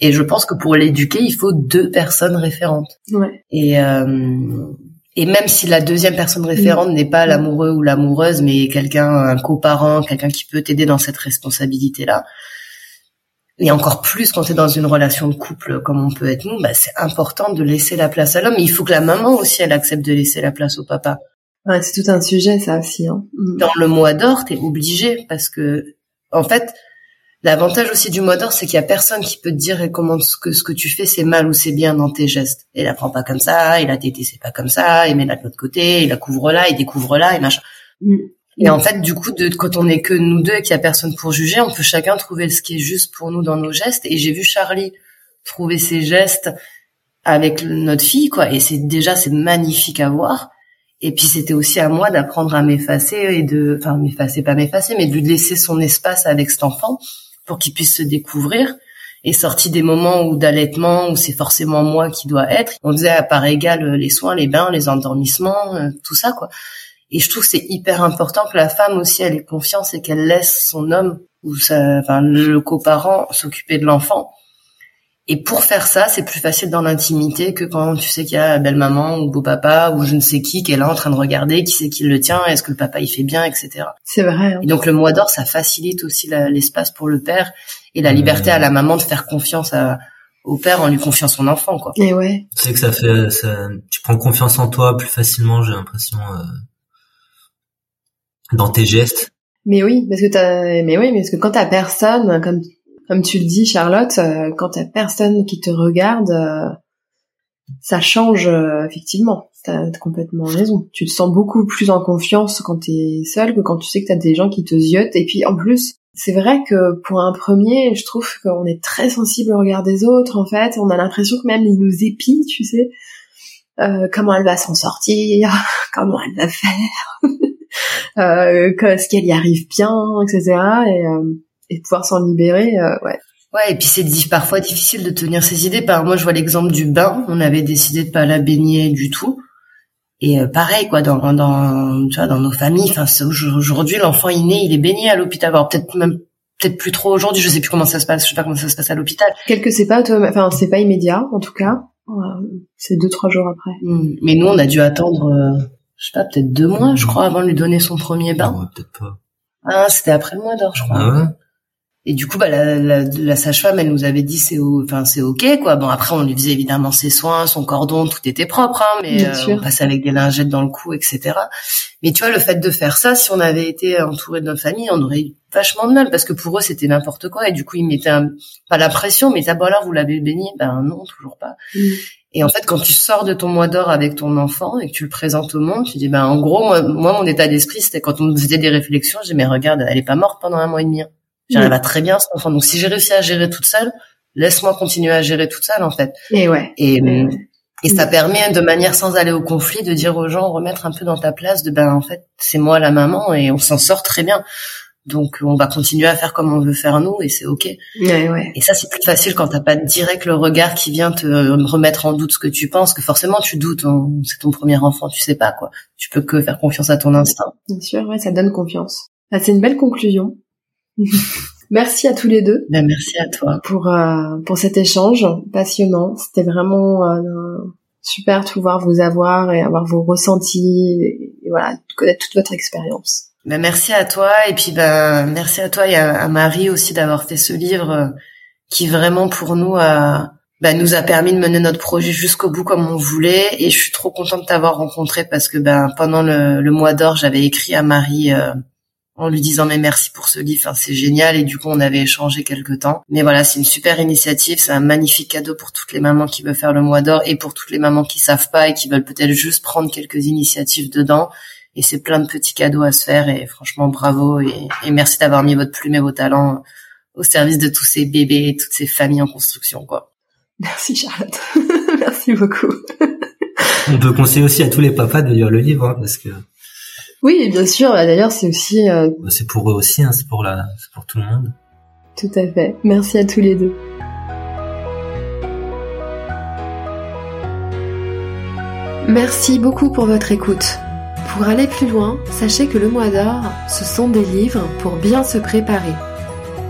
C: Et je pense que pour l'éduquer, il faut deux personnes référentes.
B: Ouais.
C: Et euh, et même si la deuxième personne référente n'est pas l'amoureux ou l'amoureuse, mais quelqu'un, un coparent, quelqu'un qui peut t'aider dans cette responsabilité-là, et encore plus quand tu es dans une relation de couple comme on peut être nous, bah, c'est important de laisser la place à l'homme. Il faut que la maman aussi, elle accepte de laisser la place au papa.
B: Ouais, c'est tout un sujet, ça aussi. Hein.
C: Mm. Dans le mois d'or, t'es obligé parce que, en fait, L'avantage aussi du mot d'or, c'est qu'il y a personne qui peut te dire comment ce que ce que tu fais c'est mal ou c'est bien dans tes gestes. Et la prend pas comme ça, et la tétée c'est pas comme ça, et met la de l'autre côté, et la couvre là, et découvre là, et machin. Mm. Et en fait, du coup, de, quand on est que nous deux et qu'il y a personne pour juger, on peut chacun trouver ce qui est juste pour nous dans nos gestes. Et j'ai vu Charlie trouver ses gestes avec notre fille, quoi. Et c'est déjà c'est magnifique à voir. Et puis c'était aussi à moi d'apprendre à m'effacer et de, enfin m'effacer, pas m'effacer, mais de lui laisser son espace avec cet enfant pour qu'il puisse se découvrir. Et sorti des moments où d'allaitement, où c'est forcément moi qui dois être, on faisait à part égale euh, les soins, les bains, les endormissements, euh, tout ça, quoi. Et je trouve c'est hyper important que la femme aussi elle ait confiance et qu'elle laisse son homme ou sa, enfin, le coparent s'occuper de l'enfant et pour faire ça, c'est plus facile dans l'intimité que quand tu sais qu'il y a belle maman ou beau papa ou je ne sais qui qui est là en train de regarder, qui c'est qui le tient, est-ce que le papa il fait bien, etc.
B: C'est vrai. Hein.
C: Et donc le mois d'or, ça facilite aussi l'espace pour le père et la liberté à la maman de faire confiance au père en lui confiant son enfant, quoi.
B: Et ouais.
D: C'est que ça fait, ça, tu prends confiance en toi plus facilement, j'ai l'impression, euh, dans tes gestes.
B: Mais oui, parce que t'as, mais oui, parce que quand t'as personne, comme comme tu le dis, Charlotte, euh, quand t'as personne qui te regarde, euh, ça change euh, effectivement. T'as complètement raison. Tu te sens beaucoup plus en confiance quand t'es seul que quand tu sais que t'as des gens qui te ziotent. Et puis en plus, c'est vrai que pour un premier, je trouve qu'on est très sensible au regard des autres. En fait, on a l'impression que même ils nous épient, tu sais. comment elle va s'en sortir, *laughs* comment elle va faire, *laughs* euh, est-ce qu'elle y arrive bien, etc. Et, et pouvoir s'en libérer, euh, ouais.
C: Ouais, et puis c'est parfois difficile de tenir ses idées. Par moi, je vois l'exemple du bain. On avait décidé de pas la baigner du tout. Et euh, pareil, quoi, dans, dans, tu vois, dans nos familles. Enfin, aujourd'hui, l'enfant est né, il est baigné à l'hôpital. Alors peut-être même, peut-être plus trop aujourd'hui. Je sais plus comment ça se passe. Je sais pas comment ça se passe à l'hôpital.
B: Quelque c'est pas, enfin, c'est pas immédiat, en tout cas. c'est deux trois jours après.
C: Hmm. Mais nous, on a dû attendre, euh, je sais pas, peut-être deux mois, je crois, avant de lui donner son premier bain.
D: Ah peut-être pas.
C: Ah, c'était après le mois d'or, je crois.
D: Ah ouais?
C: Et du coup, bah, la, la, la sage-femme, elle nous avait dit c'est, enfin c'est ok quoi. Bon après, on lui faisait évidemment ses soins, son cordon, tout était propre, hein, mais euh, on passait avec des lingettes dans le cou, etc. Mais tu vois, le fait de faire ça, si on avait été entouré de notre famille, on aurait eu vachement de mal parce que pour eux c'était n'importe quoi et du coup ils mettaient pas la pression, mais d'abord alors vous l'avez béni, ben non, toujours pas. Mm. Et en fait, quand tu sors de ton mois d'or avec ton enfant et que tu le présentes au monde, tu dis ben en gros moi, moi mon état d'esprit c'était quand on faisait des réflexions, je dis mais regarde, elle est pas morte pendant un mois et demi. Hein. J'arrive à très bien cet enfant. Donc si j'ai réussi à gérer toute seule, laisse-moi continuer à gérer toute seule en fait.
B: Et ouais.
C: Et, et ça permet de manière sans aller au conflit de dire aux gens remettre un peu dans ta place de ben en fait c'est moi la maman et on s'en sort très bien. Donc on va continuer à faire comme on veut faire nous et c'est ok.
B: Ouais, ouais.
C: Et ça c'est plus facile quand t'as pas direct le regard qui vient te remettre en doute ce que tu penses, que forcément tu doutes, hein. c'est ton premier enfant, tu sais pas quoi. Tu peux que faire confiance à ton instinct.
B: Bien sûr, ouais, ça donne confiance. Ah, c'est une belle conclusion. *laughs* merci à tous les deux.
C: Ben, merci à toi.
B: Pour, euh, pour cet échange passionnant. C'était vraiment euh, super de pouvoir vous avoir et avoir vos ressentis et, voilà, connaître toute votre expérience.
C: Ben, merci à toi et puis ben merci à toi et à, Marie aussi d'avoir fait ce livre euh, qui vraiment pour nous a ben, nous a permis de mener notre projet jusqu'au bout comme on voulait et je suis trop contente de t'avoir rencontré parce que ben pendant le, le mois d'or j'avais écrit à Marie en lui disant mais merci pour ce livre, c'est génial et du coup on avait échangé quelques temps. Mais voilà, c'est une super initiative, c'est un magnifique cadeau pour toutes les mamans qui veulent faire le mois d'or et pour toutes les mamans qui savent pas et qui veulent peut-être juste prendre quelques initiatives dedans. Et c'est plein de petits cadeaux à se faire et franchement bravo et, et merci d'avoir mis votre plume et vos talents au service de tous ces bébés et toutes ces familles en construction quoi.
B: Merci Charlotte, *laughs* merci beaucoup.
D: On peut conseiller aussi à tous les papas de lire le livre hein, parce que
B: Oui, bien sûr. Bah, d'ailleurs, c'est aussi. Euh,
D: bah, c'est pour eux aussi, hein, c'est pour la, c'est pour tout le monde.
B: Tout à fait. Merci à tous les deux. Merci beaucoup pour votre écoute. Pour aller plus loin, sachez que le mois d'or, ce sont des livres pour bien se préparer.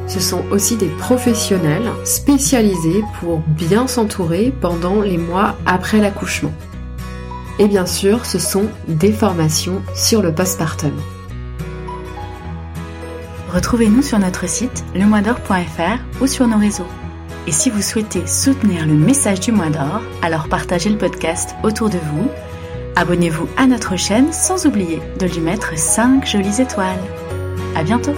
B: Ce sont aussi des professionnels spécialisés pour bien s'entourer pendant les mois après l'accouchement. Et bien sûr, ce sont des formations sur le postpartum.
A: Retrouvez-nous sur notre site lemoisdor.fr ou sur nos réseaux. Et si vous souhaitez soutenir le message du mois d'or, alors partagez le podcast autour de vous, abonnez-vous à notre chaîne sans oublier de lui mettre 5 jolies étoiles. À bientôt!